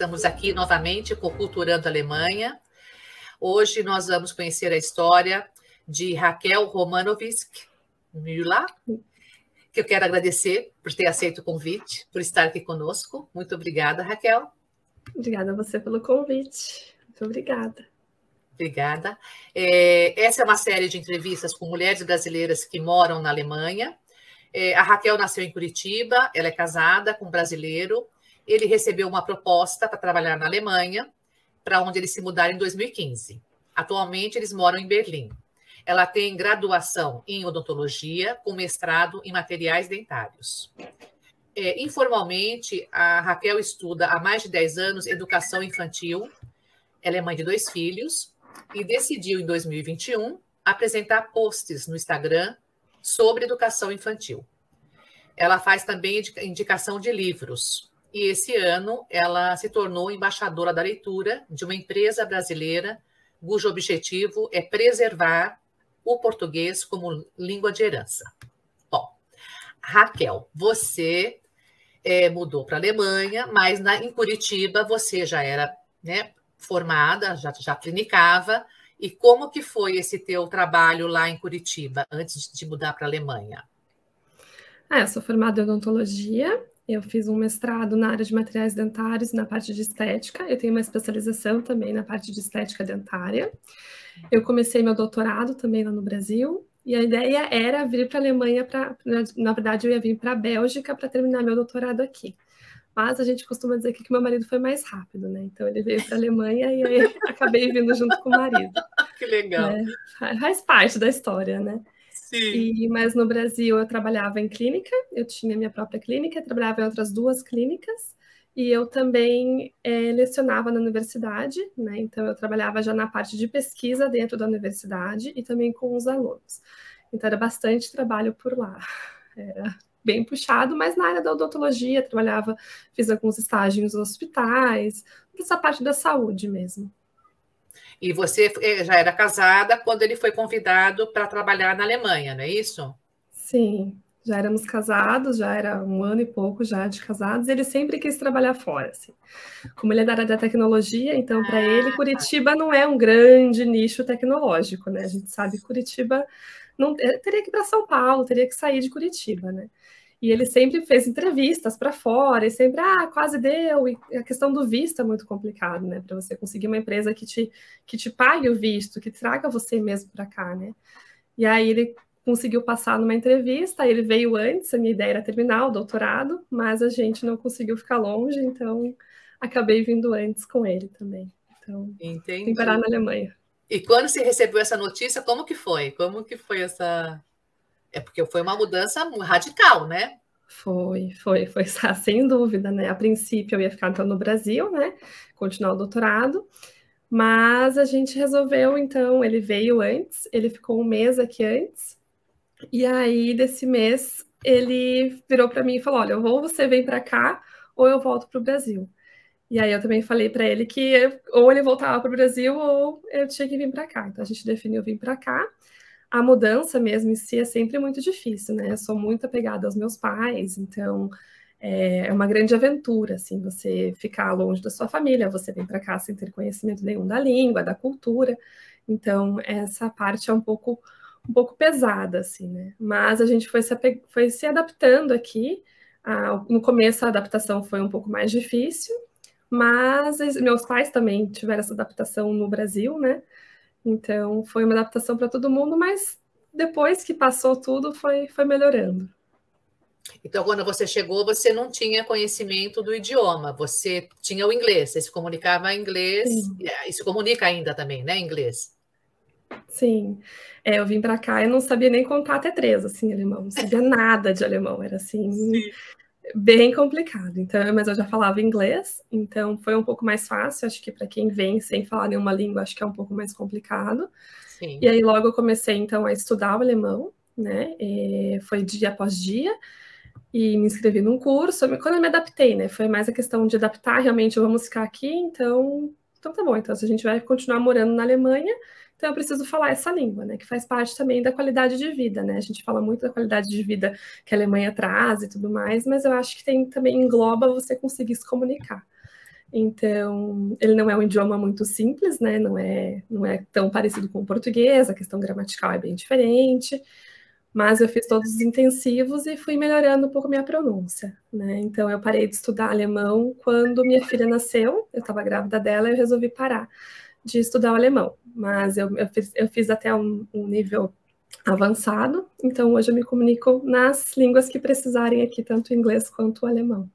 Estamos aqui novamente com Culturando Alemanha. Hoje nós vamos conhecer a história de Raquel Romanovsk Müller, que eu quero agradecer por ter aceito o convite, por estar aqui conosco. Muito obrigada, Raquel. Obrigada a você pelo convite. Muito obrigada. Obrigada. É, essa é uma série de entrevistas com mulheres brasileiras que moram na Alemanha. É, a Raquel nasceu em Curitiba, ela é casada com um brasileiro. Ele recebeu uma proposta para trabalhar na Alemanha, para onde eles se mudaram em 2015. Atualmente, eles moram em Berlim. Ela tem graduação em odontologia, com mestrado em materiais dentários. É, informalmente, a Raquel estuda há mais de 10 anos educação infantil. Ela é mãe de dois filhos e decidiu, em 2021, apresentar posts no Instagram sobre educação infantil. Ela faz também indicação de livros. E esse ano ela se tornou embaixadora da leitura de uma empresa brasileira cujo objetivo é preservar o português como língua de herança. Bom, Raquel, você é, mudou para a Alemanha, mas na, em Curitiba você já era né, formada, já, já clinicava. E como que foi esse teu trabalho lá em Curitiba, antes de mudar para a Alemanha? Ah, eu sou formada em odontologia, eu fiz um mestrado na área de materiais dentários, na parte de estética, eu tenho uma especialização também na parte de estética dentária. Eu comecei meu doutorado também lá no Brasil, e a ideia era vir para a Alemanha, pra, na verdade, eu ia vir para a Bélgica para terminar meu doutorado aqui. Mas a gente costuma dizer que meu marido foi mais rápido, né? Então ele veio para a Alemanha e aí acabei vindo junto com o marido. Que legal. É, faz parte da história, né? E, mas no Brasil eu trabalhava em clínica, eu tinha minha própria clínica, trabalhava em outras duas clínicas, e eu também é, lecionava na universidade, né? Então eu trabalhava já na parte de pesquisa dentro da universidade e também com os alunos. Então era bastante trabalho por lá. Era bem puxado, mas na área da odontologia, trabalhava, fiz alguns estágios nos hospitais, essa parte da saúde mesmo. E você eh, já era casada quando ele foi convidado para trabalhar na Alemanha, não é isso? Sim, já éramos casados, já era um ano e pouco já de casados, ele sempre quis trabalhar fora. Assim. Como ele é da área da tecnologia, então para ah, ele Curitiba não é um grande nicho tecnológico, né? A gente sabe que Curitiba não eh, teria que ir para São Paulo, teria que sair de Curitiba, né? E ele sempre fez entrevistas para fora, e sempre, ah, quase deu. E a questão do visto é muito complicado, né? Para você conseguir uma empresa que te, que te pague o visto, que traga você mesmo para cá, né? E aí ele conseguiu passar numa entrevista, ele veio antes, a minha ideia era terminar o doutorado, mas a gente não conseguiu ficar longe, então acabei vindo antes com ele também. Então, Entendi. vim parar na Alemanha. E quando você recebeu essa notícia, como que foi? Como que foi essa é porque foi uma mudança radical, né? Foi, foi, foi, sem dúvida, né? A princípio eu ia ficar então no Brasil, né? Continuar o doutorado, mas a gente resolveu, então, ele veio antes, ele ficou um mês aqui antes, e aí desse mês ele virou para mim e falou: Olha, ou você vem para cá, ou eu volto para o Brasil. E aí eu também falei para ele que ou ele voltava para o Brasil ou eu tinha que vir para cá. Então a gente definiu vir para cá a mudança mesmo em si é sempre muito difícil, né? Eu sou muito apegada aos meus pais, então é, é uma grande aventura, assim, você ficar longe da sua família, você vem para cá sem ter conhecimento nenhum da língua, da cultura, então essa parte é um pouco um pouco pesada, assim, né? Mas a gente foi se, foi se adaptando aqui. Ah, no começo a adaptação foi um pouco mais difícil, mas meus pais também tiveram essa adaptação no Brasil, né? Então, foi uma adaptação para todo mundo, mas depois que passou tudo, foi, foi melhorando. Então, quando você chegou, você não tinha conhecimento do idioma, você tinha o inglês, você se comunicava em inglês, Sim. e se comunica ainda também, né, inglês? Sim, é, eu vim para cá e não sabia nem contar até três, assim, alemão, não sabia nada de alemão, era assim, Sim bem complicado. Então, mas eu já falava inglês, então foi um pouco mais fácil. Acho que para quem vem sem falar nenhuma língua, acho que é um pouco mais complicado. Sim. E aí logo eu comecei então a estudar o alemão, né? E foi dia após dia e me inscrevi num curso. Quando eu me adaptei, né? Foi mais a questão de adaptar. Realmente vamos ficar aqui, então, então tá bom. Então se a gente vai continuar morando na Alemanha, então eu preciso falar essa língua, né? Que faz parte também da qualidade de vida, né? A gente fala muito da qualidade de vida que a Alemanha traz e tudo mais, mas eu acho que tem também engloba você conseguir se comunicar. Então, ele não é um idioma muito simples, né? Não é, não é tão parecido com o português, a questão gramatical é bem diferente. Mas eu fiz todos os intensivos e fui melhorando um pouco minha pronúncia, né? Então, eu parei de estudar alemão quando minha filha nasceu, eu estava grávida dela e eu resolvi parar de estudar o alemão. Mas eu, eu, fiz, eu fiz até um, um nível avançado, então hoje eu me comunico nas línguas que precisarem aqui, tanto o inglês quanto o alemão.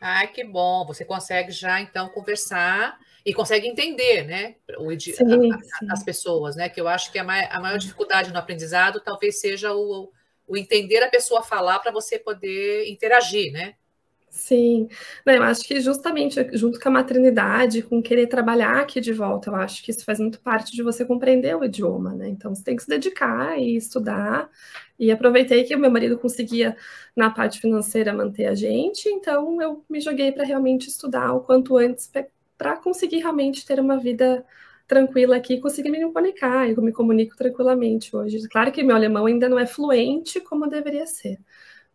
Ai, que bom. Você consegue já, então, conversar e consegue entender, né, o, sim, a, a, as pessoas, né, que eu acho que a, mai, a maior dificuldade no aprendizado talvez seja o, o entender a pessoa falar para você poder interagir, né? Sim, Não, eu acho que justamente junto com a maternidade, com querer trabalhar aqui de volta, eu acho que isso faz muito parte de você compreender o idioma, né? Então você tem que se dedicar e estudar. E aproveitei que o meu marido conseguia, na parte financeira, manter a gente, então eu me joguei para realmente estudar o quanto antes para conseguir realmente ter uma vida tranquila aqui, conseguir me comunicar. Eu me comunico tranquilamente hoje. Claro que meu alemão ainda não é fluente como deveria ser,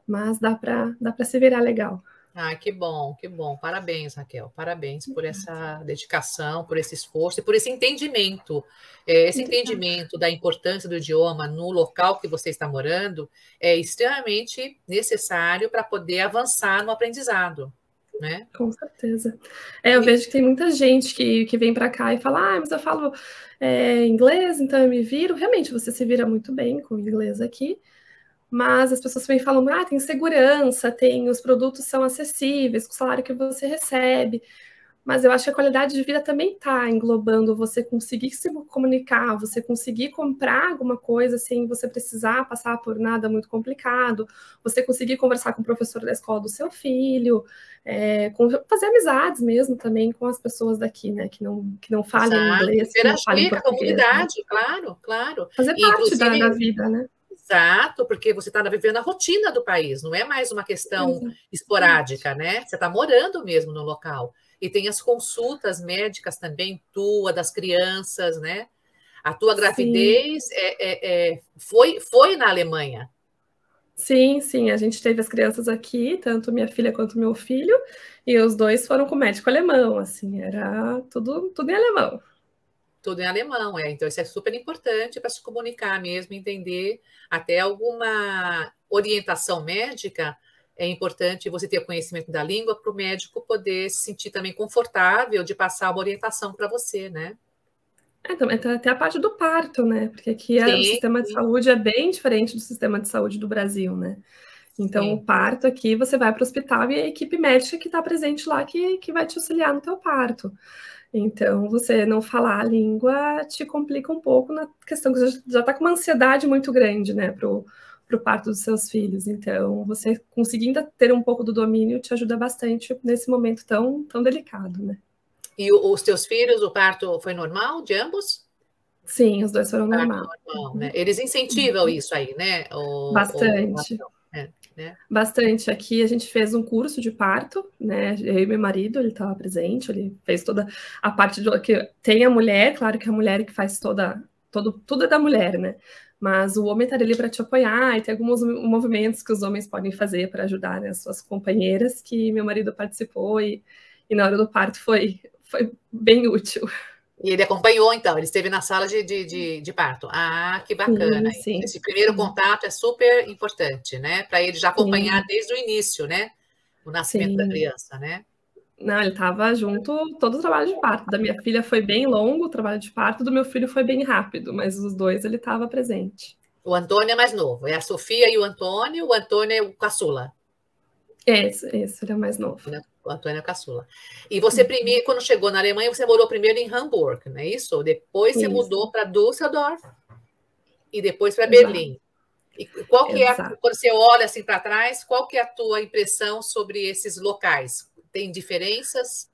mas dá para dá se virar legal. Ah, que bom, que bom. Parabéns, Raquel. Parabéns por essa dedicação, por esse esforço e por esse entendimento. É, esse entendimento da importância do idioma no local que você está morando é extremamente necessário para poder avançar no aprendizado. Né? Com certeza. É, eu vejo que tem muita gente que, que vem para cá e fala, ah, mas eu falo é, inglês, então eu me viro. Realmente, você se vira muito bem com o inglês aqui mas as pessoas também falam, ah, tem segurança, tem os produtos são acessíveis, com o salário que você recebe. Mas eu acho que a qualidade de vida também está englobando você conseguir se comunicar, você conseguir comprar alguma coisa sem você precisar passar por nada muito complicado, você conseguir conversar com o professor da escola do seu filho, é, com, fazer amizades mesmo também com as pessoas daqui, né, que não, que não falam Exato. inglês. Interagir não a comunidade, né? claro, claro. Fazer parte da, da vida, né? Exato, porque você está vivendo a rotina do país, não é mais uma questão esporádica, né? Você está morando mesmo no local. E tem as consultas médicas também, tua, das crianças, né? A tua gravidez é, é, é, foi, foi na Alemanha. Sim, sim, a gente teve as crianças aqui, tanto minha filha quanto meu filho, e os dois foram com médico alemão, assim, era tudo, tudo em alemão. Tudo em alemão, é. Então, isso é super importante para se comunicar mesmo, entender até alguma orientação médica. É importante você ter conhecimento da língua para o médico poder se sentir também confortável de passar uma orientação para você, né? É, também tem até a parte do parto, né? Porque aqui sim, o sistema sim. de saúde é bem diferente do sistema de saúde do Brasil, né? Então, sim. o parto aqui, você vai para o hospital e a equipe médica que está presente lá que, que vai te auxiliar no teu parto. Então, você não falar a língua te complica um pouco na questão que você já está com uma ansiedade muito grande, né, para o parto dos seus filhos. Então, você conseguindo ter um pouco do domínio te ajuda bastante nesse momento tão, tão delicado, né. E os teus filhos, o parto foi normal de ambos? Sim, os dois foram normal. normal né? Eles incentivam uhum. isso aí, né? O, Bastante. O, é né? Bastante. Aqui a gente fez um curso de parto, né? Eu e meu marido, ele estava presente, ele fez toda a parte do que tem a mulher, claro que é a mulher que faz toda, todo, tudo é da mulher, né? Mas o homem está ali para te apoiar e tem alguns movimentos que os homens podem fazer para ajudar né, as suas companheiras, que meu marido participou e, e na hora do parto foi, foi bem útil. E ele acompanhou, então, ele esteve na sala de, de, de, de parto. Ah, que bacana. Sim, sim, Esse primeiro sim. contato é super importante, né? Para ele já acompanhar desde o início, né? O nascimento da criança, né? Não, ele estava junto todo o trabalho de parto. Da minha filha foi bem longo o trabalho de parto, do meu filho foi bem rápido, mas os dois ele estava presente. O Antônio é mais novo, é a Sofia e o Antônio, o Antônio é o caçula. Esse, esse ele é mais novo. Né? o Antônio Caçula. E você, primeiro, quando chegou na Alemanha, você morou primeiro em Hamburg, não é isso? Depois você isso. mudou para Düsseldorf e depois para Berlim. E qual que Exato. é, a, quando você olha assim para trás, qual que é a tua impressão sobre esses locais? Tem diferenças?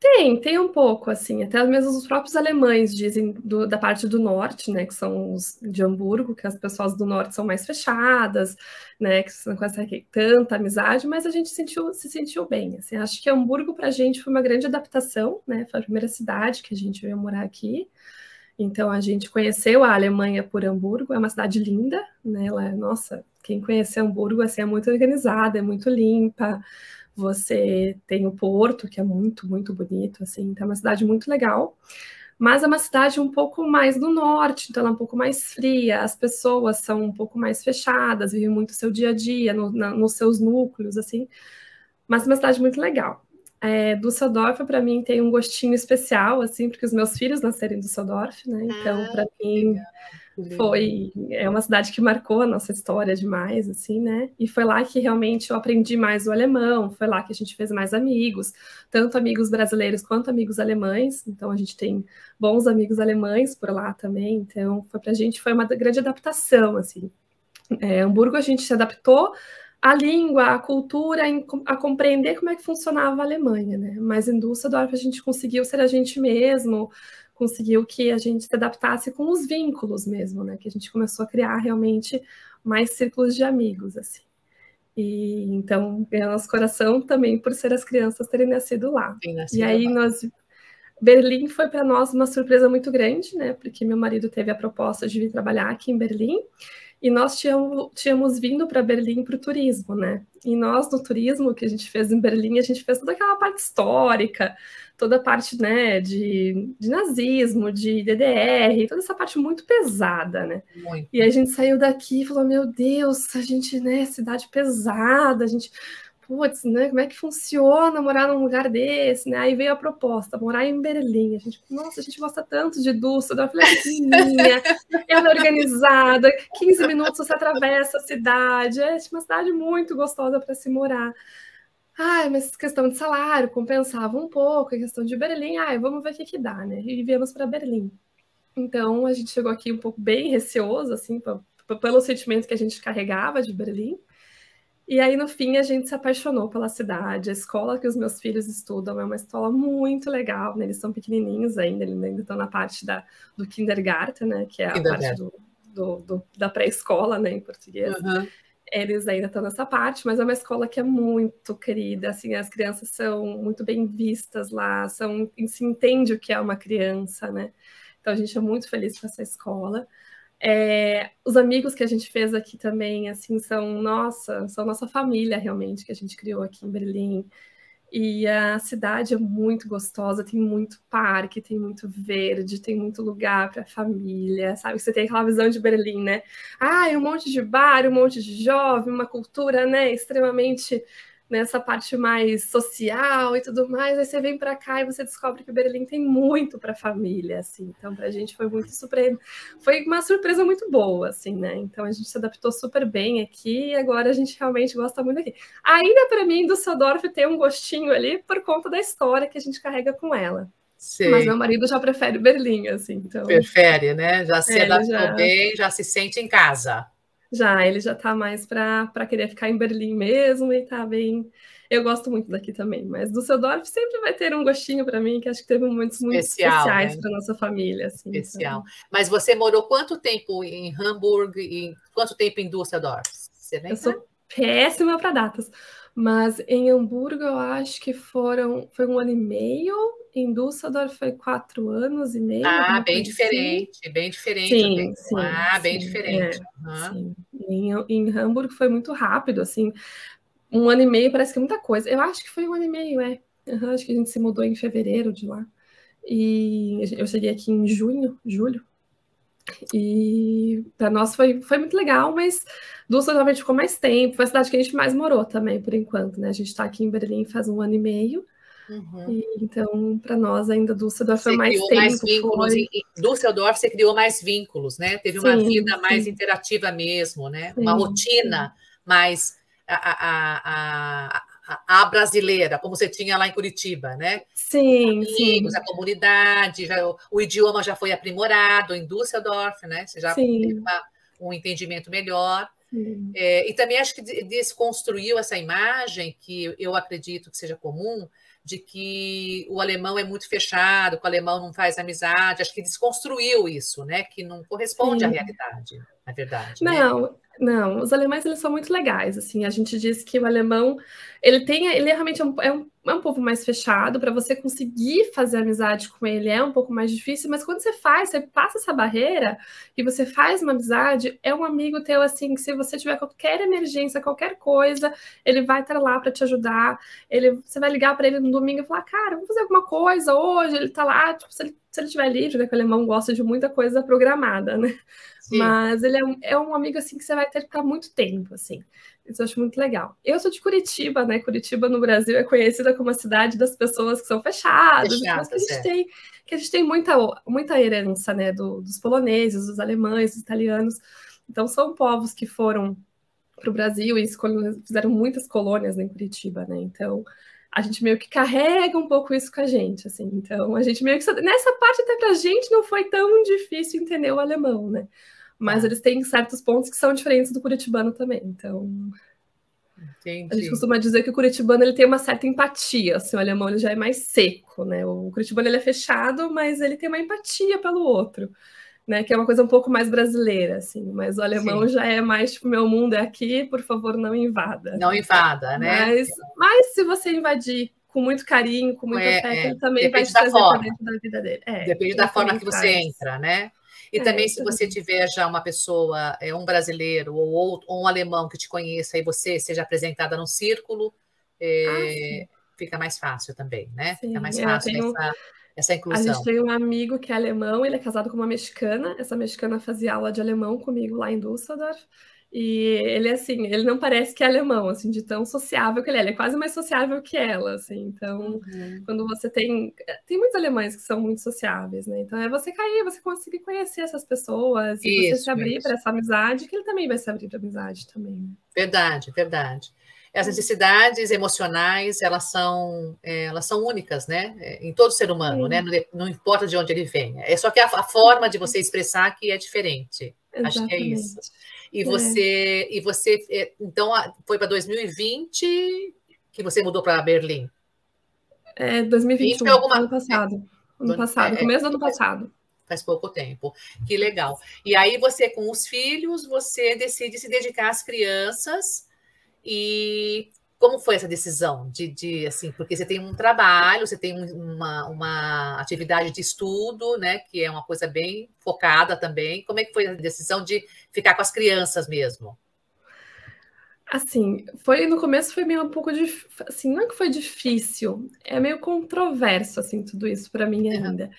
Tem, tem um pouco, assim, até mesmo os próprios alemães dizem do, da parte do norte, né, que são os de Hamburgo, que as pessoas do norte são mais fechadas, né, que não conseguem tanta amizade, mas a gente sentiu, se sentiu bem, assim, acho que Hamburgo para a gente foi uma grande adaptação, né, foi a primeira cidade que a gente veio morar aqui, então a gente conheceu a Alemanha por Hamburgo, é uma cidade linda, né, ela, é, nossa, quem conhece Hamburgo, assim, é muito organizada, é muito limpa, você tem o Porto, que é muito, muito bonito, assim, então é uma cidade muito legal. Mas é uma cidade um pouco mais do norte, então ela é um pouco mais fria, as pessoas são um pouco mais fechadas, vivem muito o seu dia a dia, no, na, nos seus núcleos, assim. Mas é uma cidade muito legal. É, Düsseldorf, para mim, tem um gostinho especial, assim, porque os meus filhos nasceram em Düsseldorf, né? Então, ah, para mim, legal foi é uma cidade que marcou a nossa história demais, assim, né? E foi lá que realmente eu aprendi mais o alemão, foi lá que a gente fez mais amigos, tanto amigos brasileiros quanto amigos alemães. Então a gente tem bons amigos alemães por lá também. Então foi para a gente foi uma grande adaptação, assim. É, Hamburgo a gente se adaptou à língua, à cultura, a compreender como é que funcionava a Alemanha, né? Mas em Düsseldorf a gente conseguiu ser a gente mesmo, conseguiu que a gente se adaptasse com os vínculos mesmo, né? Que a gente começou a criar realmente mais círculos de amigos, assim. E então ganhou nosso coração também por ser as crianças terem nascido lá. Nascido e aí lá. nós Berlim foi para nós uma surpresa muito grande, né? Porque meu marido teve a proposta de vir trabalhar aqui em Berlim e nós tínhamos, tínhamos vindo para Berlim para o turismo, né? E nós, no turismo que a gente fez em Berlim, a gente fez toda aquela parte histórica, toda a parte né, de, de nazismo, de DDR, toda essa parte muito pesada, né? Muito. E a gente saiu daqui e falou: Meu Deus, a gente, né, cidade pesada, a gente putz, né, como é que funciona morar num lugar desse, né? Aí veio a proposta, morar em Berlim. A gente, nossa, a gente gosta tanto de Düsseldorf, ela é pequenininha, ela é organizada, 15 minutos você atravessa a cidade, é uma cidade muito gostosa para se morar. Ai, mas questão de salário compensava um pouco, a questão de Berlim, ai, vamos ver o que que dá, né? E viemos para Berlim. Então, a gente chegou aqui um pouco bem receoso, assim, pelo sentimento que a gente carregava de Berlim. E aí, no fim, a gente se apaixonou pela cidade. A escola que os meus filhos estudam é uma escola muito legal, né? Eles são pequenininhos ainda, eles ainda estão na parte da, do kindergarten, né? Que é a parte do, do, do da pré-escola, né, em português. Uhum. Eles ainda estão nessa parte, mas é uma escola que é muito querida, assim, as crianças são muito bem vistas lá, são, se entende o que é uma criança, né? Então, a gente é muito feliz com essa escola. É, os amigos que a gente fez aqui também, assim, são nossa, são nossa família realmente que a gente criou aqui em Berlim. E a cidade é muito gostosa, tem muito parque, tem muito verde, tem muito lugar para família, sabe? Você tem aquela visão de Berlim, né? Ah, um monte de bar, um monte de jovem, uma cultura, né, extremamente nessa parte mais social e tudo mais, aí você vem para cá e você descobre que Berlim tem muito para a família, assim. Então, para a gente foi muito surpreendente. Foi uma surpresa muito boa, assim, né? Então, a gente se adaptou super bem aqui e agora a gente realmente gosta muito aqui. Ainda para mim, Düsseldorf tem um gostinho ali por conta da história que a gente carrega com ela. Sim. Mas meu marido já prefere Berlim, assim. Então... Prefere, né? Já se é, adaptou já... bem, já se sente em casa. Já, ele já tá mais para querer ficar em Berlim mesmo e tá bem. Eu gosto muito daqui também, mas Düsseldorf sempre vai ter um gostinho para mim, que acho que teve momentos muito Especial, especiais né? para nossa família. Assim, Especial. Então... Mas você morou quanto tempo em Hamburgo e quanto tempo em Düsseldorf? Você lembra? Eu sou péssima para datas, mas em Hamburgo eu acho que foram foi um ano e meio em Düsseldorf foi quatro anos e meio. Ah, bem diferente, assim. bem diferente. Sim, sim Ah, bem sim, diferente. É, uhum. sim. Em, em Hamburgo foi muito rápido, assim. Um ano e meio parece que é muita coisa. Eu acho que foi um ano e meio, é. Uhum, acho que a gente se mudou em fevereiro de lá. E eu cheguei aqui em junho, julho. E para nós foi, foi muito legal, mas Düsseldorf a gente ficou mais tempo. Foi a cidade que a gente mais morou também, por enquanto, né? A gente está aqui em Berlim faz um ano e meio. Uhum. E, então, para nós ainda Düsseldorf foi mais tempo. Mais vínculos, foi... Em Düsseldorf você criou mais vínculos, né? Teve uma sim, vida sim. mais interativa mesmo, né? Sim, uma rotina mais a, a, a, a, brasileira, como você tinha lá em Curitiba, né? Sim, Amigos, a comunidade, já, o, o, idioma já foi aprimorado em Düsseldorf, né? Você já teve uma, um entendimento melhor. É, e também acho que desconstruiu essa imagem que eu acredito que seja comum de que o alemão é muito fechado, que o alemão não faz amizade. Acho que desconstruiu isso, né? Que não corresponde Sim. à realidade, na verdade. Né? Não, né? não. Os alemães eles são muito legais. Assim, a gente diz que o alemão ele tem, ele é realmente um, é um, é um povo mais fechado, para você conseguir fazer amizade com ele é um pouco mais difícil, mas quando você faz, você passa essa barreira e você faz uma amizade, é um amigo teu assim, que se você tiver qualquer emergência, qualquer coisa, ele vai estar lá para te ajudar. Ele, você vai ligar para ele no domingo e falar: "Cara, vamos fazer alguma coisa hoje". Ele tá lá, tipo, se ele se ele estiver livre, né? Que o alemão gosta de muita coisa programada, né? Sim. Mas ele é um, é um amigo assim que você vai ter que ficar muito tempo, assim. Isso eu acho muito legal. Eu sou de Curitiba, né? Curitiba no Brasil é conhecida como a cidade das pessoas que são fechadas, Fechado, que a gente é. tem, que a gente tem muita, muita herança, né? Do, dos poloneses, dos alemães, dos italianos. Então são povos que foram para o Brasil e fizeram muitas colônias em Curitiba, né? Então a gente meio que carrega um pouco isso com a gente, assim. Então, a gente meio que nessa parte até para a gente não foi tão difícil entender o alemão, né? Mas é. eles têm certos pontos que são diferentes do curitibano também. Então, Entendi. a gente costuma dizer que o curitibano ele tem uma certa empatia, assim, o alemão ele já é mais seco, né? O curitibano ele é fechado, mas ele tem uma empatia pelo outro né? Que é uma coisa um pouco mais brasileira, assim. Mas o alemão Sim. já é mais tipo, meu mundo é aqui, por favor, não invada. Não invada, né? Mas, mas se você invadir com muito carinho, com muito é, afeto, é. ele também Depende vai te trazer para dentro da vida dele. É, Depende da forma que você faz. entra, né? E é, também, se você tiver já uma pessoa, é, um brasileiro ou, outro, ou um alemão que te conheça e você seja apresentada no círculo, é, ah, fica mais fácil também, né? Sim, fica mais fácil tenho... essa essa inclusão. A gente tem um amigo que é alemão, ele é casado com uma mexicana. Essa mexicana fazia aula de alemão comigo lá em Düsseldorf. E ele, assim, ele não parece que é alemão, assim, de tão sociável que ele é. Ele é quase mais sociável que ela, assim. Então, uhum. quando você tem... Tem muitos alemães que são muito sociáveis, né? Então, é você cair, você conseguir conhecer essas pessoas e isso, você se abrir para essa amizade, que ele também vai se abrir para amizade também. Né? Verdade, verdade. As necessidades emocionais, elas são, é, elas são únicas, né? É, em todo ser humano, Sim. né? Não, não, importa de onde ele venha. É só que a, a forma de você expressar que é diferente. Exatamente. Acho que é isso. E é. você, e você, é, então, foi para 2020 que você mudou para Berlim? É, 2021, alguma... ano passado. Ano passado, é, começo do ano passado faz pouco tempo. Que legal. E aí você, com os filhos, você decide se dedicar às crianças e como foi essa decisão de, de, assim, porque você tem um trabalho, você tem uma, uma atividade de estudo, né, que é uma coisa bem focada também. Como é que foi a decisão de ficar com as crianças mesmo? Assim, foi no começo foi meio um pouco de, assim, não é que foi difícil, é meio controverso assim tudo isso para mim ainda. Uhum.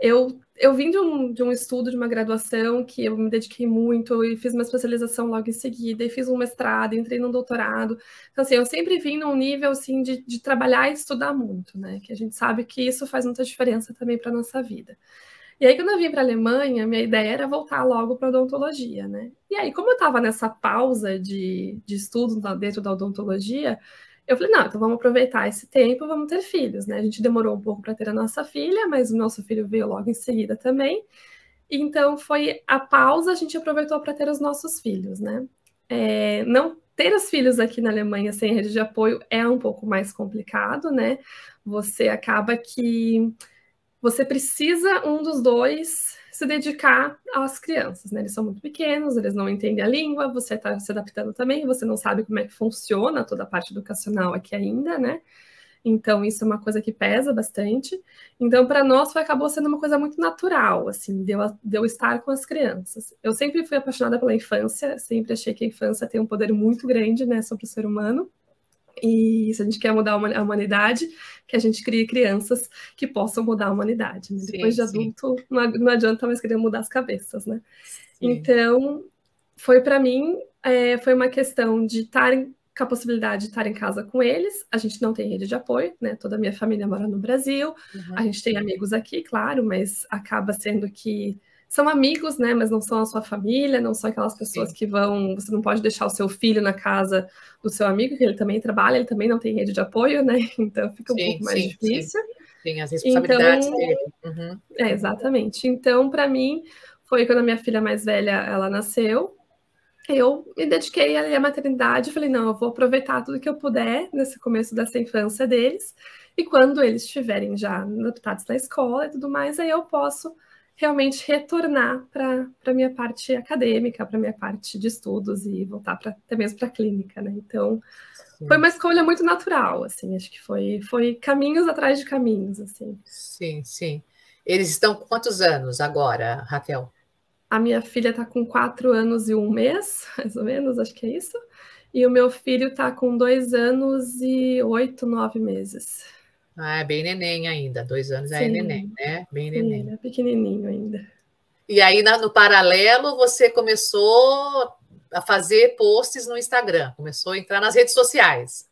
Eu, eu vim de um, de um estudo, de uma graduação, que eu me dediquei muito e fiz uma especialização logo em seguida, e fiz um mestrado, entrei num doutorado. Então, assim, eu sempre vim num nível, assim, de, de trabalhar e estudar muito, né? Que a gente sabe que isso faz muita diferença também para nossa vida. E aí, quando eu vim para a Alemanha, minha ideia era voltar logo para odontologia, né? E aí, como eu estava nessa pausa de, de estudo dentro da odontologia, eu falei, não, então vamos aproveitar esse tempo, vamos ter filhos, né? A gente demorou um pouco para ter a nossa filha, mas o nosso filho veio logo em seguida também. Então foi a pausa, a gente aproveitou para ter os nossos filhos, né? É, não ter os filhos aqui na Alemanha sem rede de apoio é um pouco mais complicado, né? Você acaba que você precisa um dos dois se dedicar às crianças, né? Eles são muito pequenos, eles não entendem a língua, você está se adaptando também, você não sabe como é que funciona toda a parte educacional aqui ainda, né? Então, isso é uma coisa que pesa bastante. Então, para nós, foi, acabou sendo uma coisa muito natural, assim, de eu, de eu estar com as crianças. Eu sempre fui apaixonada pela infância, sempre achei que a infância tem um poder muito grande, né, sobre o ser humano. E se a gente quer mudar a humanidade, que a gente crie crianças que possam mudar a humanidade. Né? Sim, Depois de adulto, não, não adianta mais querer mudar as cabeças, né? Sim. Então, foi para mim, é, foi uma questão de estar com a possibilidade de estar em casa com eles. A gente não tem rede de apoio, né? Toda a minha família mora no Brasil. Uhum. A gente tem amigos aqui, claro, mas acaba sendo que são amigos, né? Mas não são a sua família, não são aquelas pessoas Sim. que vão. Você não pode deixar o seu filho na casa do seu amigo, que ele também trabalha, ele também não tem rede de apoio, né? Então fica um sim, pouco mais sim, difícil. Sim. Tem as responsabilidades então, dele. Uhum. É, exatamente. Então, para mim, foi quando a minha filha mais velha ela nasceu. Eu me dediquei ali à maternidade, falei, não, eu vou aproveitar tudo que eu puder nesse começo dessa infância deles, e quando eles estiverem já adaptados na escola e tudo mais, aí eu posso realmente retornar para a minha parte acadêmica, para a minha parte de estudos e voltar pra, até mesmo para a clínica, né? Então, Sim. foi uma escolha muito natural, assim, acho que foi, foi caminhos atrás de caminhos, assim. Sim, sim. Eles estão com quantos anos agora, Raquel? A minha filha está com quatro anos e um mês, mais ou menos, acho que é isso. E o meu filho está com dois anos e oito, nove meses. Ah, é bem neném ainda, dois anos é neném, né? Bem neném. Sim, é pequenininho ainda. E aí, no paralelo, você começou a fazer posts no Instagram, começou a entrar nas redes sociais.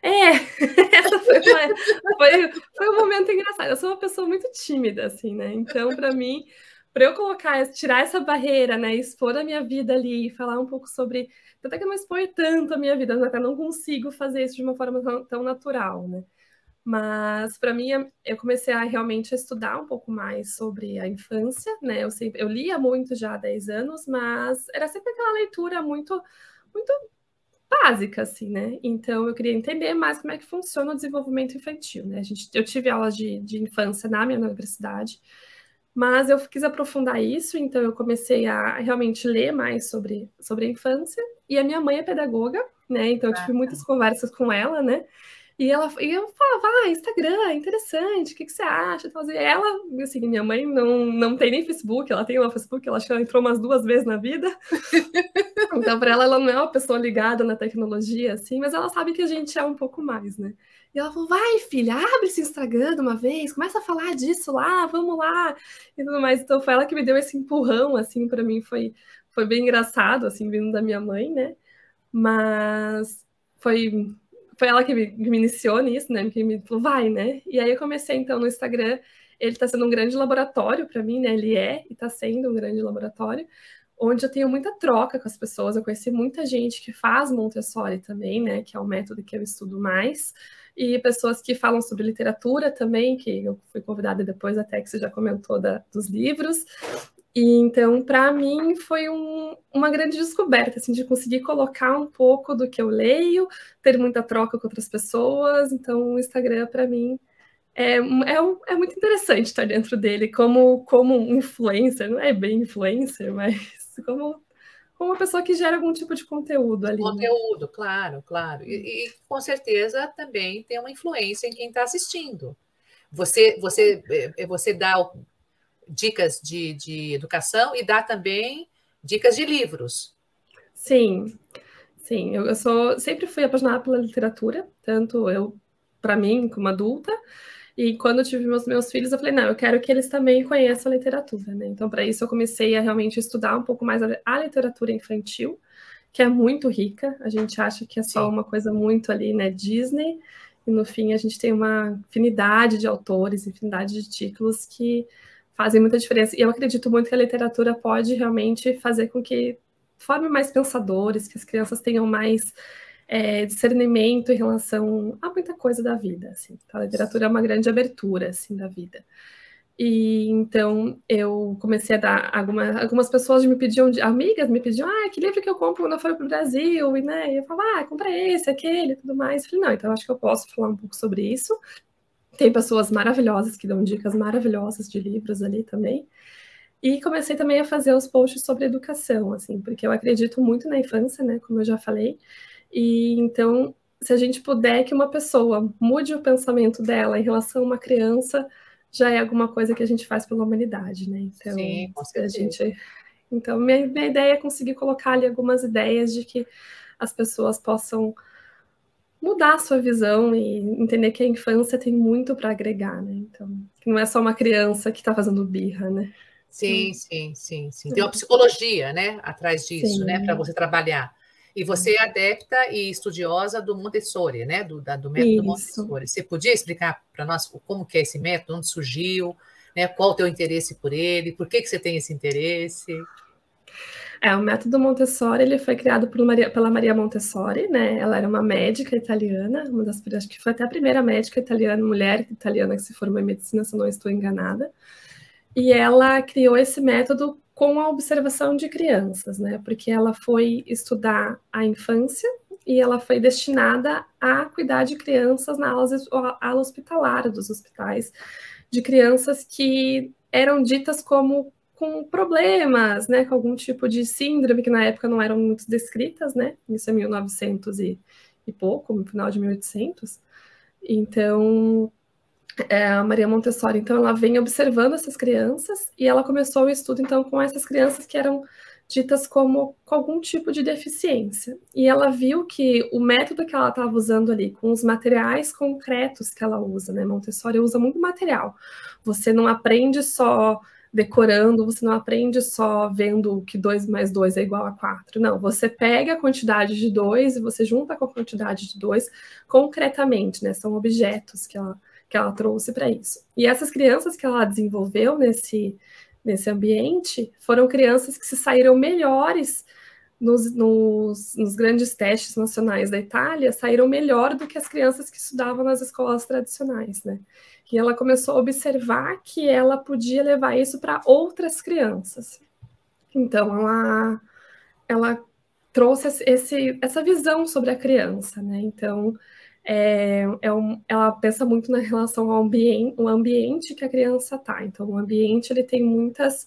É, essa foi, uma, foi, foi um momento engraçado. Eu sou uma pessoa muito tímida, assim, né? Então, para mim, para eu colocar, tirar essa barreira, né? Expor a minha vida ali, falar um pouco sobre. Até que eu não exponho tanto a minha vida, até não consigo fazer isso de uma forma tão, tão natural, né? Mas para mim eu comecei a realmente estudar um pouco mais sobre a infância, né? Eu sempre eu lia muito já há 10 anos, mas era sempre aquela leitura muito muito básica assim, né? Então eu queria entender mais como é que funciona o desenvolvimento infantil, né? A gente eu tive aulas de, de infância na minha universidade, mas eu quis aprofundar isso, então eu comecei a realmente ler mais sobre sobre a infância, e a minha mãe é pedagoga, né? Então eu tive muitas conversas com ela, né? E ela e eu falava, ah, Instagram, interessante, o que, que você acha? Então, assim, ela, assim, minha mãe não, não tem nem Facebook, ela tem uma Facebook, ela acho que ela entrou umas duas vezes na vida. então, para ela, ela não é uma pessoa ligada na tecnologia, assim, mas ela sabe que a gente é um pouco mais, né? E ela falou, vai, filha, abre esse Instagram de uma vez, começa a falar disso lá, vamos lá, e tudo mais. Então, foi ela que me deu esse empurrão, assim, para mim foi, foi bem engraçado, assim, vindo da minha mãe, né? Mas foi foi ela que me, que me iniciou nisso, né? Que me falou, vai, né? E aí eu comecei então no Instagram. Ele está sendo um grande laboratório para mim, né? Ele é e está sendo um grande laboratório, onde eu tenho muita troca com as pessoas. Eu conheci muita gente que faz Montessori também, né? Que é o método que eu estudo mais. E pessoas que falam sobre literatura também, que eu fui convidada depois até que você já comentou da, dos livros. E então, para mim, foi um, uma grande descoberta, assim, de conseguir colocar um pouco do que eu leio, ter muita troca com outras pessoas. Então, o Instagram, para mim, é, é, é, muito interessante estar dentro dele como, como influencer, não é bem influencer, mas como, como uma pessoa que gera algum tipo de conteúdo ali. Né? Conteúdo, claro, claro. E, e com certeza também tem uma influência em quem está assistindo. Você, você, é, você dá dicas de, de educação e dá também dicas de livros. Sim, sim. Eu, eu sou sempre fui apaixonada pela literatura, tanto eu para mim como adulta. E quando eu tive meus, meus filhos, eu falei, não, eu quero que eles também conheçam a literatura, né? Então, para isso, eu comecei a realmente estudar um pouco mais a, a, literatura infantil, que é muito rica. A gente acha que é só Sim. uma coisa muito ali, né, Disney. E no fim, a gente tem uma infinidade de autores, infinidade de títulos que fazem muita diferença. E eu acredito muito que a literatura pode realmente fazer com que forme mais pensadores, que as crianças tenham mais é, discernimento em relação a muita coisa da vida. Assim. Então, a literatura é uma grande abertura assim, da vida. E então eu comecei a dar alguma, algumas pessoas me pediam, amigas me pediam, ah, que livro que eu compro quando eu for para o Brasil, e né, e eu falava, ah, compra esse, aquele, tudo mais. Eu falei, não, então acho que eu posso falar um pouco sobre isso. Tem pessoas maravilhosas que dão dicas maravilhosas de livros ali também. E comecei também a fazer os posts sobre educação, assim, porque eu acredito muito na infância, né, como eu já falei. E então, se a gente puder que uma pessoa mude o pensamento dela em relação a uma criança, já é alguma coisa que a gente faz pela humanidade, né? Então, Sim, a gente então, minha, minha ideia é conseguir colocar ali algumas ideias de que as pessoas possam mudar a sua visão e entender que a infância tem muito para agregar, né? Então, não é só uma criança que está fazendo birra, né? Sim, sim, sim, sim. Tem uma psicologia, né, atrás disso, sim. né, para você trabalhar. E você é adepta e estudiosa do Montessori, né, do, da, do método Isso. Montessori. Você podia explicar para nós como que é esse método, onde surgiu, né, qual o teu interesse por ele, por que, que você tem esse interesse? É, o método Montessori ele foi criado Maria, pela Maria Montessori, né? Ela era uma médica italiana, uma das acho que foi até a primeira médica italiana, mulher italiana que se formou em medicina, se não estou enganada. E ela criou esse método com a observação de crianças, né? Porque ela foi estudar a infância e ela foi destinada a cuidar de crianças na ala hospitalar dos hospitais, de crianças que eram ditas como com problemas, né, com algum tipo de síndrome que na época não eram muito descritas, né? Isso é 1900 e, e pouco, no final de 1800. Então, é, a Maria Montessori, então, ela vem observando essas crianças e ela começou o estudo, então, com essas crianças que eram ditas como com algum tipo de deficiência. E ela viu que o método que ela estava usando ali, com os materiais concretos que ela usa, né? Montessori usa muito material. Você não aprende só decorando, você não aprende só vendo que 2 mais 2 é igual a 4. Não, você pega a quantidade de 2 e você junta com a quantidade de 2 concretamente, né? São objetos que ela, que ela trouxe para isso. E essas crianças que ela desenvolveu nesse, nesse ambiente foram crianças que se saíram melhores nos, nos, nos, grandes testes nacionais da Itália, saíram melhor do que as crianças que estudavam nas escolas tradicionais, né? E ela começou a observar que ela podia levar isso para outras crianças. Então, ela, ela trouxe esse, essa visão sobre a criança, né? Então, é, é um, ela pensa muito na relação ao ambiente, o ambiente que a criança está. Então, o ambiente ele tem muitas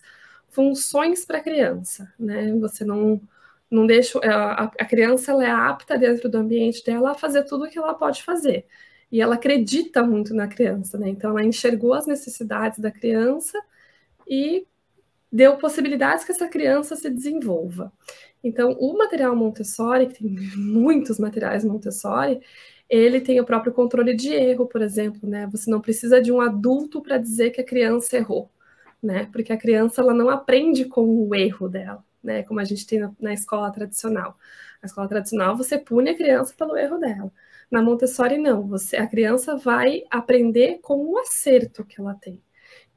funções para a criança, né? Você não não deixa a, a criança ela é apta dentro do ambiente dela a fazer tudo o que ela pode fazer. E ela acredita muito na criança, né? Então ela enxergou as necessidades da criança e deu possibilidades que essa criança se desenvolva. Então, o material Montessori, que tem muitos materiais Montessori, ele tem o próprio controle de erro, por exemplo, né? Você não precisa de um adulto para dizer que a criança errou, né? Porque a criança ela não aprende com o erro dela, né? Como a gente tem na, na escola tradicional. Na escola tradicional, você pune a criança pelo erro dela. Na Montessori, não. Você, a criança vai aprender com o acerto que ela tem.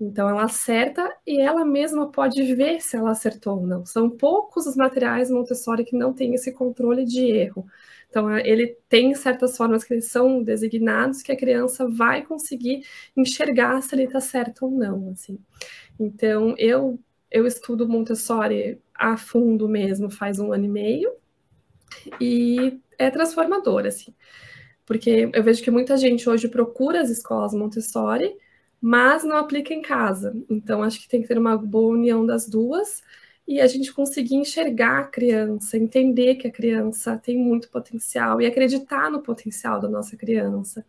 Então, ela acerta e ela mesma pode ver se ela acertou ou não. São poucos os materiais Montessori que não têm esse controle de erro. Então, é, ele tem certas formas que eles são designados que a criança vai conseguir enxergar se ele está certo ou não. Assim. Então, eu, eu estudo Montessori a fundo mesmo faz um ano e meio e é transformador, assim. Porque eu vejo que muita gente hoje procura as escolas Montessori, mas não aplica em casa. Então, acho que tem que ter uma boa união das duas e a gente conseguir enxergar a criança, entender que a criança tem muito potencial e acreditar no potencial da nossa criança.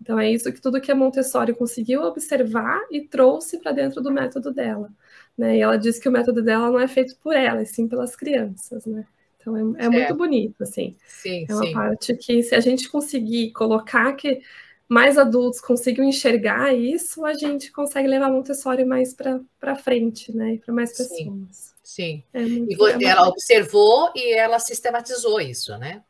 Então é isso que tudo que a Montessori conseguiu observar e trouxe para dentro do método dela. Né? E ela diz que o método dela não é feito por ela, e sim pelas crianças. Né? Então é, é muito bonito, assim. Sim, é uma sim. parte que se a gente conseguir colocar que mais adultos consigam enxergar isso, a gente consegue levar a Montessori mais para frente, né? E para mais pessoas. Sim. É muito, e é ela observou e ela sistematizou isso, né?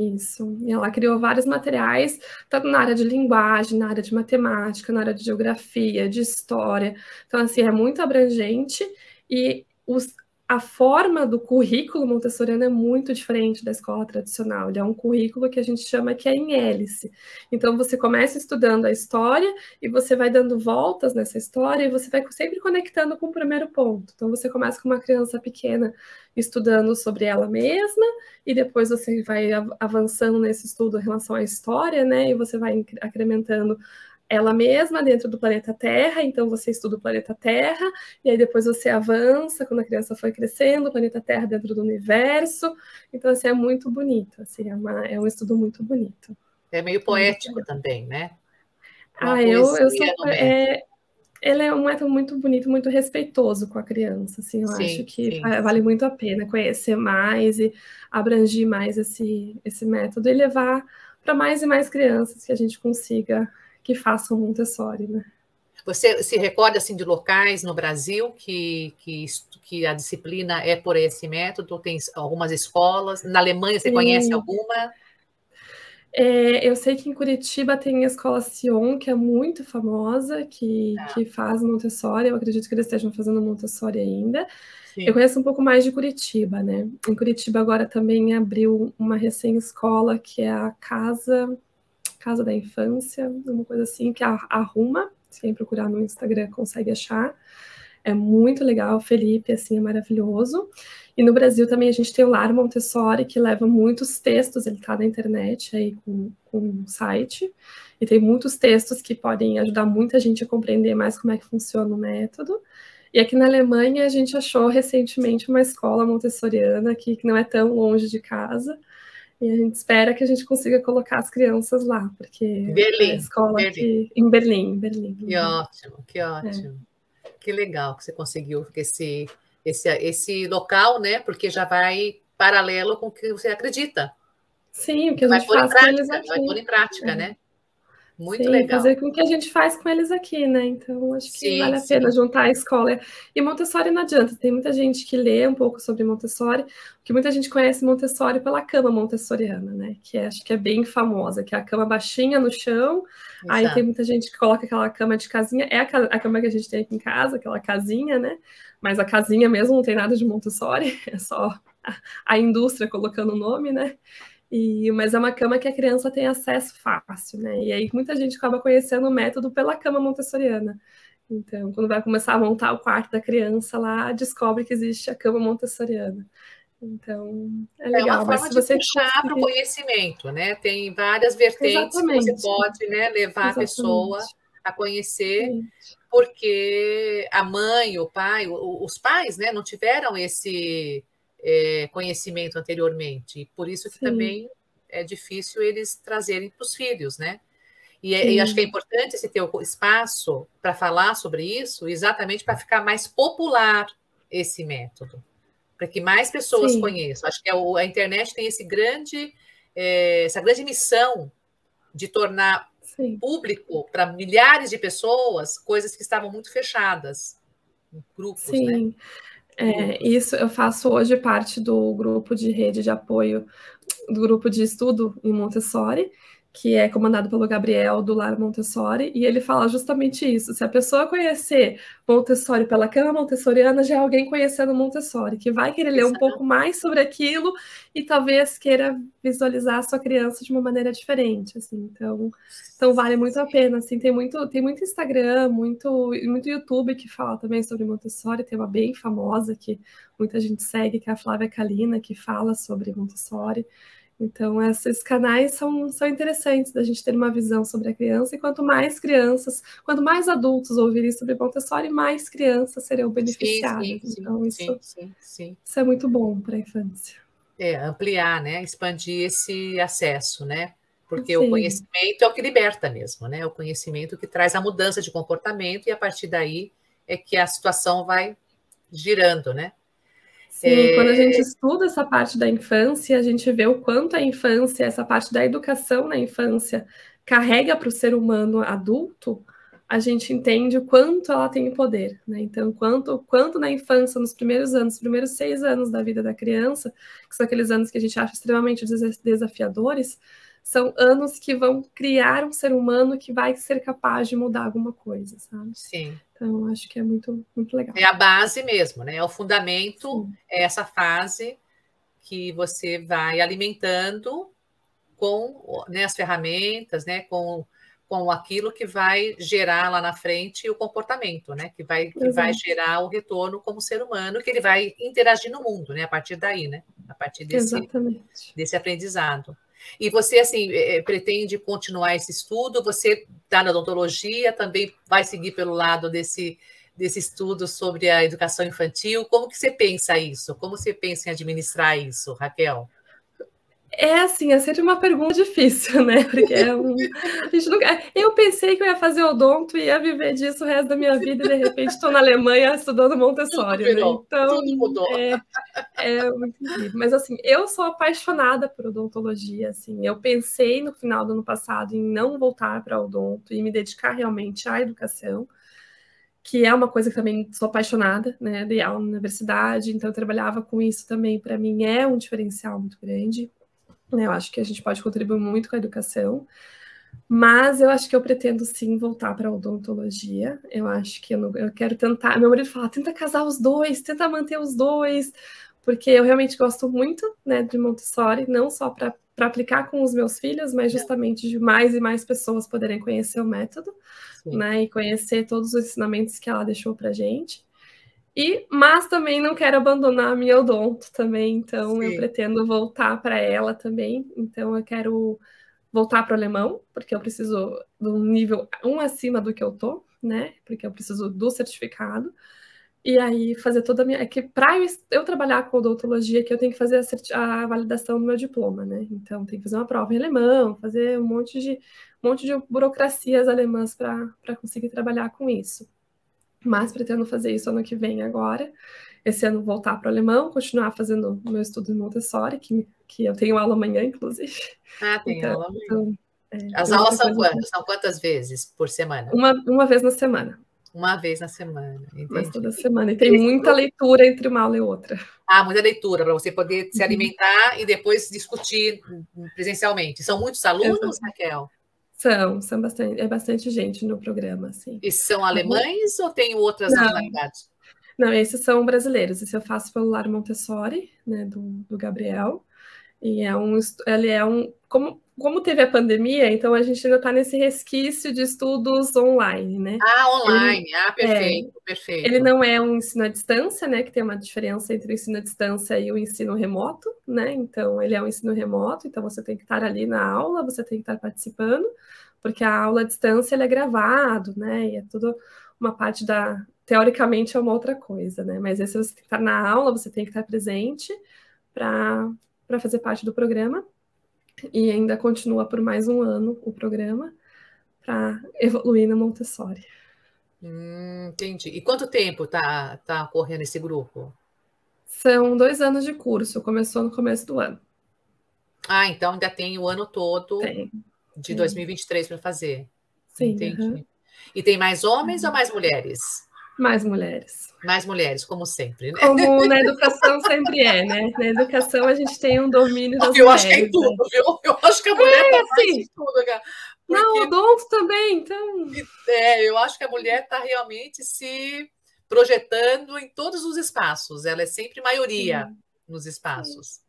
Isso. E ela criou vários materiais, tanto na área de linguagem, na área de matemática, na área de geografia, de história. Então, assim, é muito abrangente e os, a forma do currículo montessoriano é muito diferente da escola tradicional. Ele é um currículo que a gente chama que é em hélice. Então, você começa estudando a história e você vai dando voltas nessa história e você vai sempre conectando com o primeiro ponto. Então, você começa com uma criança pequena estudando sobre ela mesma e depois você vai avançando nesse estudo em relação à história, né? E você vai incrementando ela mesma dentro do planeta Terra, então você estuda o planeta Terra, e aí depois você avança, quando a criança foi crescendo, o planeta Terra dentro do universo, então assim, é muito bonito, assim, é, uma, é um estudo muito bonito. É meio poético é também, né? Uma ah, eu, eu sou, é, ele é um método muito bonito, muito respeitoso com a criança, assim, eu sim, acho que sim, vale sim. muito a pena conhecer mais e abranger mais esse, esse método e levar para mais e mais crianças que a gente consiga que façam Montessori, né? Você se recorda assim de locais no Brasil que, que, que a disciplina é por esse método? Tem algumas escolas? Na Alemanha você Sim. conhece alguma? É, eu sei que em Curitiba tem a escola Sion, que é muito famosa, que, é. que faz Montessori. Eu acredito que eles estejam fazendo Montessori ainda. Sim. Eu conheço um pouco mais de Curitiba, né? Em Curitiba agora também abriu uma recém-escola que é a Casa Casa da Infância, uma coisa assim, que arruma, se quem procurar no Instagram consegue achar. é muito legal. Felipe, assim, é maravilhoso. E no Brasil também a gente tem o Lar Montessori, que leva muitos textos, ele está na internet aí com, com um site, e tem muitos textos que podem ajudar muita gente a compreender mais como é que funciona o método. E aqui na Alemanha a gente achou recentemente uma escola montessoriana aqui, que não é tão longe de casa, e a gente espera que a gente consiga colocar as crianças lá, porque Berlim, é a escola Berlim. aqui em Berlim, Berlim. Que ótimo, que ótimo. É. Que legal que você conseguiu esse, esse, esse local, né? Porque já vai paralelo com o que você acredita. Sim, o que a gente vai faz com eles aqui. Vai pôr em prática, é. né? Muito Sim, legal. Fazer com que a gente faz com eles aqui, né? Então, acho que sim, vale a sim. pena juntar a escola. E Montessori não adianta, tem muita gente que lê um pouco sobre Montessori, porque muita gente conhece Montessori pela cama montessoriana, né? Que é, acho que é bem famosa, que é a cama baixinha no chão. Exato. Aí tem muita gente que coloca aquela cama de casinha, é a, a cama que a gente tem aqui em casa, aquela casinha, né? Mas a casinha mesmo não tem nada de Montessori, é só a, a indústria colocando o nome, né? E, mas é uma cama que a criança tem acesso fácil, né? E aí muita gente acaba conhecendo o método pela cama montessoriana. Então, quando vai começar a montar o quarto da criança lá, descobre que existe a cama montessoriana. Então, é legal. É uma forma de você puxar para o conhecimento, né? Tem várias vertentes Exatamente. que você pode né, levar Exatamente. a pessoa a conhecer, Sim. porque a mãe, o pai, os pais, né, não tiveram esse é, conhecimento anteriormente. E por isso que Sim. também é difícil eles trazerem para os filhos, né? E, é, e, acho que é importante esse ter espaço para falar sobre isso, exatamente para ficar mais popular esse método, para que mais pessoas Sim. conheçam. Acho que a, a, internet tem esse grande, é, essa grande missão de tornar Sim. público para milhares de pessoas coisas que estavam muito fechadas em grupos, né? Sim. né? É, isso eu faço hoje parte do grupo de rede de apoio, do grupo de estudo em Montessori, que é comandado pelo Gabriel do Lar Montessori, e ele fala justamente isso. Se a pessoa conhecer Montessori pela cama montessoriana, já é alguém conhecendo Montessori, que vai querer ler um pouco mais sobre aquilo e talvez queira visualizar a sua criança de uma maneira diferente, assim. Então, então vale muito a pena, assim. Tem muito, tem muito Instagram, muito, muito YouTube que fala também sobre Montessori, tem uma bem famosa que muita gente segue, que é a Flávia Kalina, que fala sobre Montessori. Então, esses canais são, são interessantes da gente ter uma visão sobre a criança, e quanto mais crianças, quanto mais adultos ouvirem sobre Montessori, mais crianças serão beneficiadas. Sim, sim, então, isso, sim, sim, isso é muito bom para a infância. É, ampliar, né? Expandir esse acesso, né? Porque o conhecimento é o que liberta mesmo, né? O conhecimento que traz a mudança de comportamento, e a partir daí é que a situação vai girando, né? Sim, é... quando a gente estuda essa parte da infância, a gente vê o quanto a infância, essa parte da educação na infância, carrega para o ser humano adulto, a gente entende o quanto ela tem poder, né? Então, quanto, quanto na infância, nos primeiros anos, primeiros seis anos da vida da criança, que são aqueles anos que a gente acha extremamente desafiadores, são anos que vão criar um ser humano que vai ser capaz de mudar alguma coisa, sabe? Sim. Então, acho que é muito, muito legal. É a base mesmo, né? É o fundamento, Sim. é essa fase que você vai alimentando com né, as ferramentas, né? Com, com aquilo que vai gerar lá na frente o comportamento, né? Que vai, que vai gerar o retorno como ser humano, que ele vai interagir no mundo, né? A partir daí, né? A partir desse, desse aprendizado. E você, assim, é, pretende continuar esse estudo? Você está na odontologia, também vai seguir pelo lado desse, desse estudo sobre a educação infantil? Como que você pensa isso? Como você pensa em administrar isso, Raquel? É assim, é sempre uma pergunta difícil, né? Porque é um... nunca... eu pensei que eu ia fazer odonto e ia viver disso o resto da minha vida e de repente estou na Alemanha estudando Montessori, né? Então, Tudo mudou. É, é muito incrível. Mas assim, eu sou apaixonada por odontologia, assim. Eu pensei no final do ano passado em não voltar para odonto e me dedicar realmente à educação que é uma coisa que também sou apaixonada, né? Dei aula na universidade, então eu trabalhava com isso também, para mim é um diferencial muito grande. Né? Eu acho que a gente pode contribuir muito com a educação, mas eu acho que eu pretendo sim voltar para a odontologia. Eu acho que eu, não, eu quero tentar. Meu marido fala: tenta casar os dois, tenta manter os dois, porque eu realmente gosto muito né, de Montessori, não só para aplicar com os meus filhos, mas justamente de mais e mais pessoas poderem conhecer o método, né, e conhecer todos os ensinamentos que ela deixou para gente. E, mas também não quero abandonar a minha odonto também, então Sim. eu pretendo voltar para ela também. Então eu quero voltar para o alemão, porque eu preciso de um nível um acima do que eu tô, né? Porque eu preciso do certificado. E aí fazer toda a minha. É que para eu, eu, trabalhar com odontologia, que eu tenho que fazer a, a, validação do meu diploma, né? Então tem que fazer uma prova em alemão, fazer um monte de um monte de burocracias alemãs para conseguir trabalhar com isso. Mas pretendo fazer isso ano que vem agora. Esse ano voltar para o alemão, continuar fazendo o meu estudo em Montessori, que, que eu tenho aula amanhã, inclusive. Ah, tem então, aula amanhã. Então, é, As aulas são quantas? São quantas vezes por semana? Uma, uma vez na semana. Uma vez na semana. Entendi. Mas toda semana. E tem muita leitura entre uma aula e outra. Ah, muita leitura, para você poder se uhum. alimentar e depois discutir presencialmente. São muitos alunos, Exato. Raquel? São, são bastante, é bastante gente no programa, assim. E são alemães ou tem outras Não. nacionalidades? Não, esses são brasileiros. Esse eu faço pelo Lar Montessori, né, do, do Gabriel. E é um, ele é um, como como teve a pandemia, então a gente ainda está nesse resquício de estudos online, né? Ah, online, ele, ah, perfeito, é, perfeito. Ele não é um ensino à distância, né? Que tem uma diferença entre o ensino à distância e o ensino remoto, né? Então, ele é um ensino remoto, então você tem que estar ali na aula, você tem que estar participando, porque a aula à distância é gravado, né? E é tudo uma parte da. Teoricamente é uma outra coisa, né? Mas esse você tem que estar na aula, você tem que estar presente para fazer parte do programa e ainda continua por mais um ano o programa para evoluir na Montessori. Hum, entendi. E quanto tempo tá, tá correndo esse grupo? São dois anos de curso, começou no começo do ano. Ah, então ainda tem o ano todo tem, de tem. 2023 para fazer. Sim. Entendi. Uhum. E tem mais homens uhum. ou mais mulheres? Mais mulheres. Mais mulheres, como sempre, né? Como na educação sempre é, né? Na educação a gente tem um domínio das Eu mulheres, acho que é em tudo, né? viu? Eu acho que a mulher é, tá assim, tudo, cara. Porque... Não, odonto também, então... É, eu acho que a mulher está realmente se projetando em todos os espaços. Ela é sempre maioria Sim. nos espaços. Sim.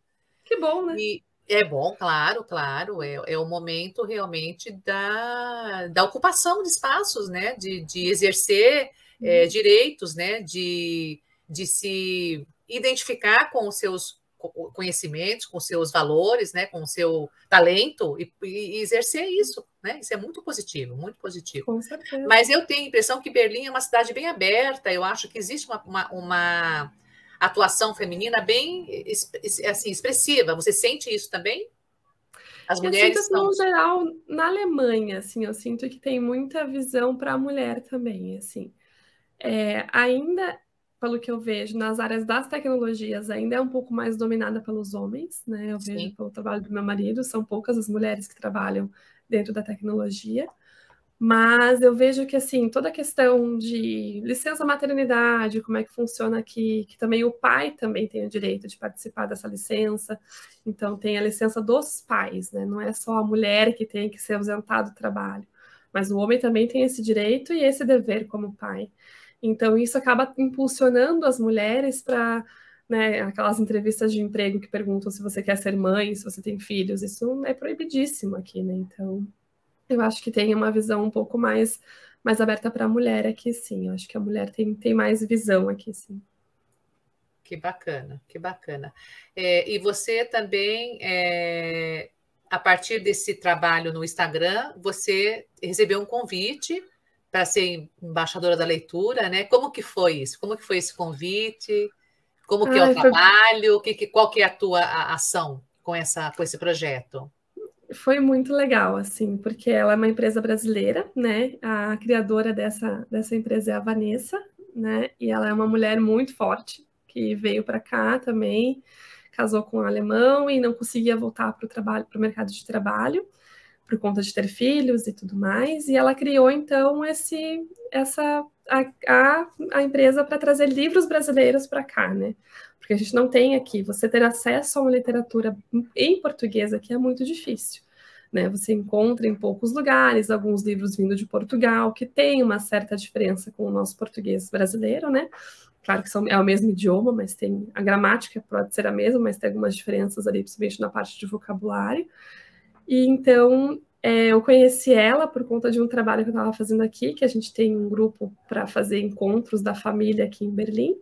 Que bom, né? E é bom, claro, claro. É, é o momento realmente da, da ocupação de espaços, né? De, de exercer é, direitos, né, de, de se identificar com os seus conhecimentos, com seus valores, né, com o seu talento e, e, exercer isso, né? Isso é muito positivo, muito positivo. Com certeza. Mas eu tenho a impressão que Berlim é uma cidade bem aberta. Eu acho que existe uma, uma, uma atuação feminina bem assim expressiva. Você sente isso também? As mulheres eu sinto, assim, no geral, na Alemanha, assim, eu sinto que tem muita visão para a mulher também, assim. É, ainda, pelo que eu vejo, nas áreas das tecnologias, ainda é um pouco mais dominada pelos homens, né? Eu Sim. vejo pelo trabalho do meu marido, são poucas as mulheres que trabalham dentro da tecnologia. Mas eu vejo que, assim, toda a questão de licença maternidade, como é que funciona aqui, que também o pai também tem o direito de participar dessa licença. Então, tem a licença dos pais, né? Não é só a mulher que tem que ser ausentado do trabalho, mas o homem também tem esse direito e esse dever como pai. Então, isso acaba impulsionando as mulheres para né, aquelas entrevistas de emprego que perguntam se você quer ser mãe, se você tem filhos. Isso é proibidíssimo aqui, né? Então, eu acho que tem uma visão um pouco mais, mais aberta para a mulher aqui, sim. Eu acho que a mulher tem, tem mais visão aqui, sim. Que bacana, que bacana. É, e você também, é, a partir desse trabalho no Instagram, você recebeu um convite para ser embaixadora da leitura, né? Como que foi isso? Como que foi esse convite? Como que Ai, é o trabalho? Foi... Que, qual que é a tua ação com, essa, com esse projeto? Foi muito legal, assim, porque ela é uma empresa brasileira, né? A criadora dessa, dessa empresa é a Vanessa, né? E ela é uma mulher muito forte, que veio para cá também, casou com um alemão e não conseguia voltar para o trabalho, para o mercado de trabalho por conta de ter filhos e tudo mais, e ela criou então esse essa a, a, a empresa para trazer livros brasileiros para cá, né? Porque a gente não tem aqui, você ter acesso a uma literatura em português aqui é muito difícil. Né, você encontra em poucos lugares alguns livros vindo de Portugal que tem uma certa diferença com o nosso português brasileiro, né? Claro que são, é o mesmo idioma, mas tem a gramática pode ser a mesma, mas tem algumas diferenças ali, principalmente na parte de vocabulário. E então é, eu conheci ela por conta de um trabalho que eu estava fazendo aqui, que a gente tem um grupo para fazer encontros da família aqui em Berlim.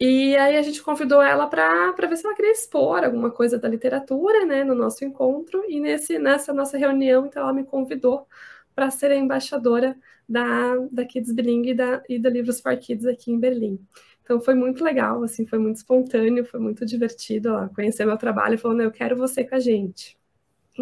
E aí a gente convidou ela para ver se ela queria expor alguma coisa da literatura, né, no nosso encontro. E nesse, nessa nossa reunião, então, ela me convidou para ser a embaixadora da, da Kids Bilingue e da, e da Livros for Kids aqui em Berlim. Então foi muito legal, assim, foi muito espontâneo, foi muito divertido ela conhecer meu trabalho e falando, eu quero você com a gente.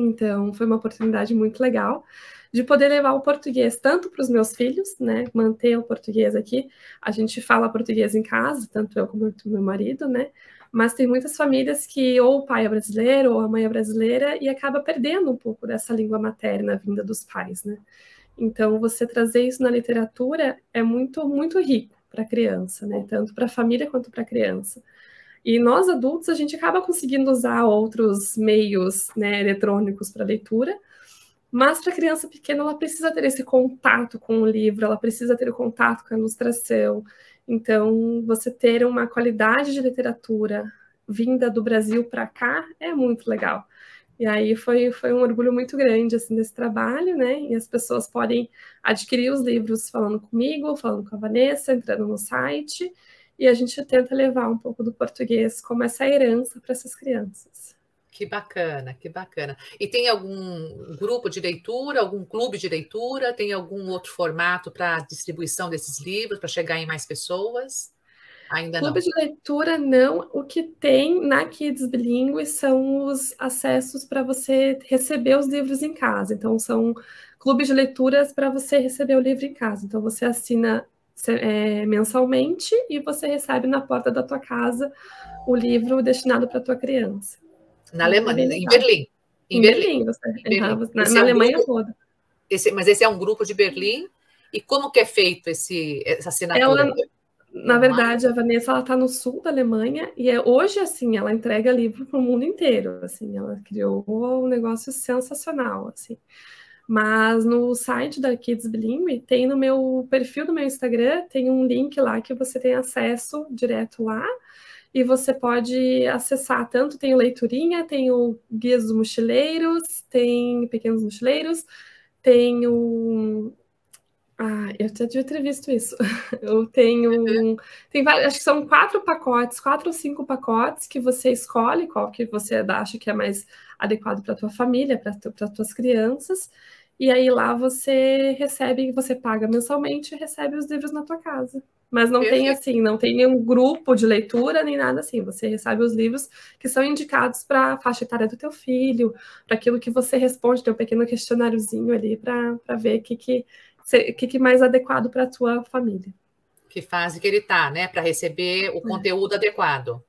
Então foi uma oportunidade muito legal de poder levar o português tanto para os meus filhos, né, manter o português aqui. A gente fala português em casa, tanto eu como o meu marido, né? Mas tem muitas famílias que ou o pai é brasileiro ou a mãe é brasileira e acaba perdendo um pouco dessa língua materna vinda dos pais, né? Então, você trazer isso na literatura é muito, muito rico para a criança, né? Tanto para a família quanto para a criança. E nós adultos a gente acaba conseguindo usar outros meios né, eletrônicos para leitura, mas para criança pequena, ela precisa ter esse contato com o livro, ela precisa ter o contato com a ilustração. Então, você ter uma qualidade de literatura vinda do Brasil para cá é muito legal. E aí foi, foi um orgulho muito grande assim desse trabalho, né? E as pessoas podem adquirir os livros falando comigo, falando com a Vanessa, entrando no site, e a gente tenta levar um pouco do português como essa herança para essas crianças. Que bacana, que bacana. E tem algum grupo de leitura, algum clube de leitura? Tem algum outro formato para distribuição desses livros, para chegar em mais pessoas? Ainda Clube não. de leitura não. O que tem na Kids Bilingue são os acessos para você receber os livros em casa. Então, são clubes de leituras para você receber o livro em casa. Então, você assina é, mensalmente e você recebe na porta da tua casa o livro destinado para tua criança. Na Alemanha, em Berlim. Em, em Berlim, você, em Berlim. na, na é Alemanha grupo, toda. Esse, mas esse é um grupo de Berlim. E como que é feito esse, essa assinatura? Ela, na verdade, a Vanessa ela está no sul da Alemanha e é, hoje assim ela entrega livro para o mundo inteiro. Assim, ela criou um negócio sensacional, assim. Mas no site da Kids Bilingue tem no meu perfil do meu Instagram tem um link lá que você tem acesso direto lá e você pode acessar tanto tem o Leiturinha, tem o Guias dos Mochileiros, tem Pequenos Mochileiros, tem o ah, eu já devia ter visto isso. Eu tenho. Tem vários, acho que são quatro pacotes, quatro ou cinco pacotes que você escolhe qual que você acha que é mais adequado para tua família, para as tuas crianças. E aí lá você recebe, você paga mensalmente e recebe os livros na tua casa. Mas não tem assim, não tem nenhum grupo de leitura nem nada assim. Você recebe os livros que são indicados para a faixa etária do teu filho, para aquilo que você responde, tem um pequeno questionáriozinho ali para ver o que, que, que, que é mais adequado para a tua família. Que fase que ele está, né? Para receber o é. conteúdo adequado.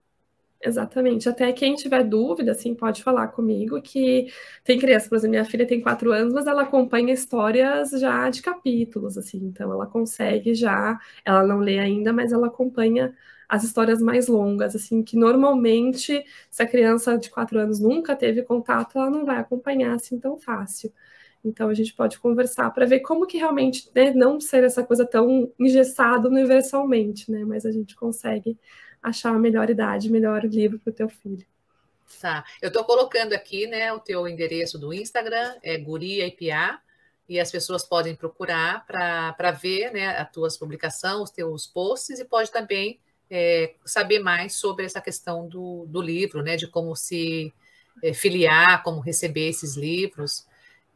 Exatamente. Até quem tiver dúvida, assim, pode falar comigo que tem criança, por exemplo, minha filha tem quatro anos, mas ela acompanha histórias já de capítulos, assim, então ela consegue já, ela não lê ainda, mas ela acompanha as histórias mais longas, assim, que normalmente, se a criança de quatro anos nunca teve contato, ela não vai acompanhar assim tão fácil. Então a gente pode conversar para ver como que realmente né, não ser essa coisa tão engessada universalmente, né? Mas a gente consegue achar a melhor idade, melhor livro para o teu filho. Tá. Eu estou colocando aqui, né, o teu endereço do Instagram, é Guria IPA, e as pessoas podem procurar para ver né, as tuas publicações, os teus posts, e pode também é, saber mais sobre essa questão do, do livro, né, de como se é, filiar, como receber esses livros,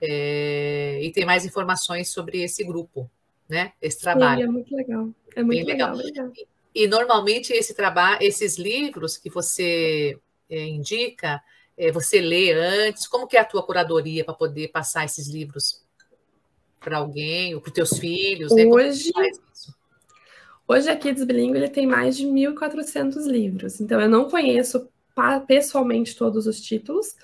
é, e tem mais informações sobre esse grupo, né, esse trabalho. Sim, é muito legal. É muito legal. legal. E normalmente esse trabalho, esses livros que você é, indica, é, você lê antes. Como que é a tua curadoria para poder passar esses livros para alguém ou para os teus filhos? Né? Hoje, hoje a Kids Bilingue ele tem mais de 1.400 livros. Então eu não conheço pessoalmente todos os títulos,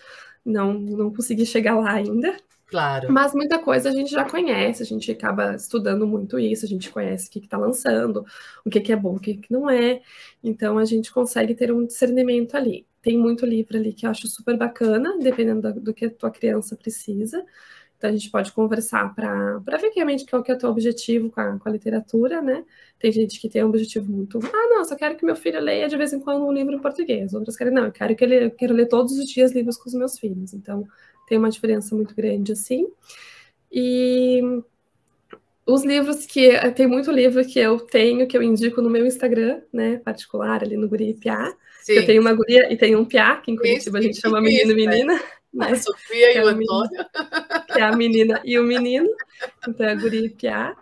não não consegui chegar lá ainda. Claro. Mas muita coisa a gente já conhece, a gente acaba estudando muito isso, a gente conhece o que está lançando, o que, que é bom, o que, que não é. Então a gente consegue ter um discernimento ali. Tem muito livro ali que eu acho super bacana, dependendo do, do que a tua criança precisa. Então a gente pode conversar para ver realmente qual que é o teu objetivo com a, com a, literatura, né? Tem gente que tem um objetivo muito. Ah, não, só quero que meu filho leia de vez em quando um livro em português. Outras querem, não, eu quero que ele eu quero ler todos os dias livros com os meus filhos. Então tem uma diferença muito grande assim. E os livros que tem muito livro que eu tenho que eu indico no meu Instagram, né, particular ali no Guri Piá. Eu tenho uma guria e tenho um piá, que em Curitiba isso, a gente chama menino e menina. Né? A Sofia e é o Antônio. que é a menina e o menino. Então é guria e piá.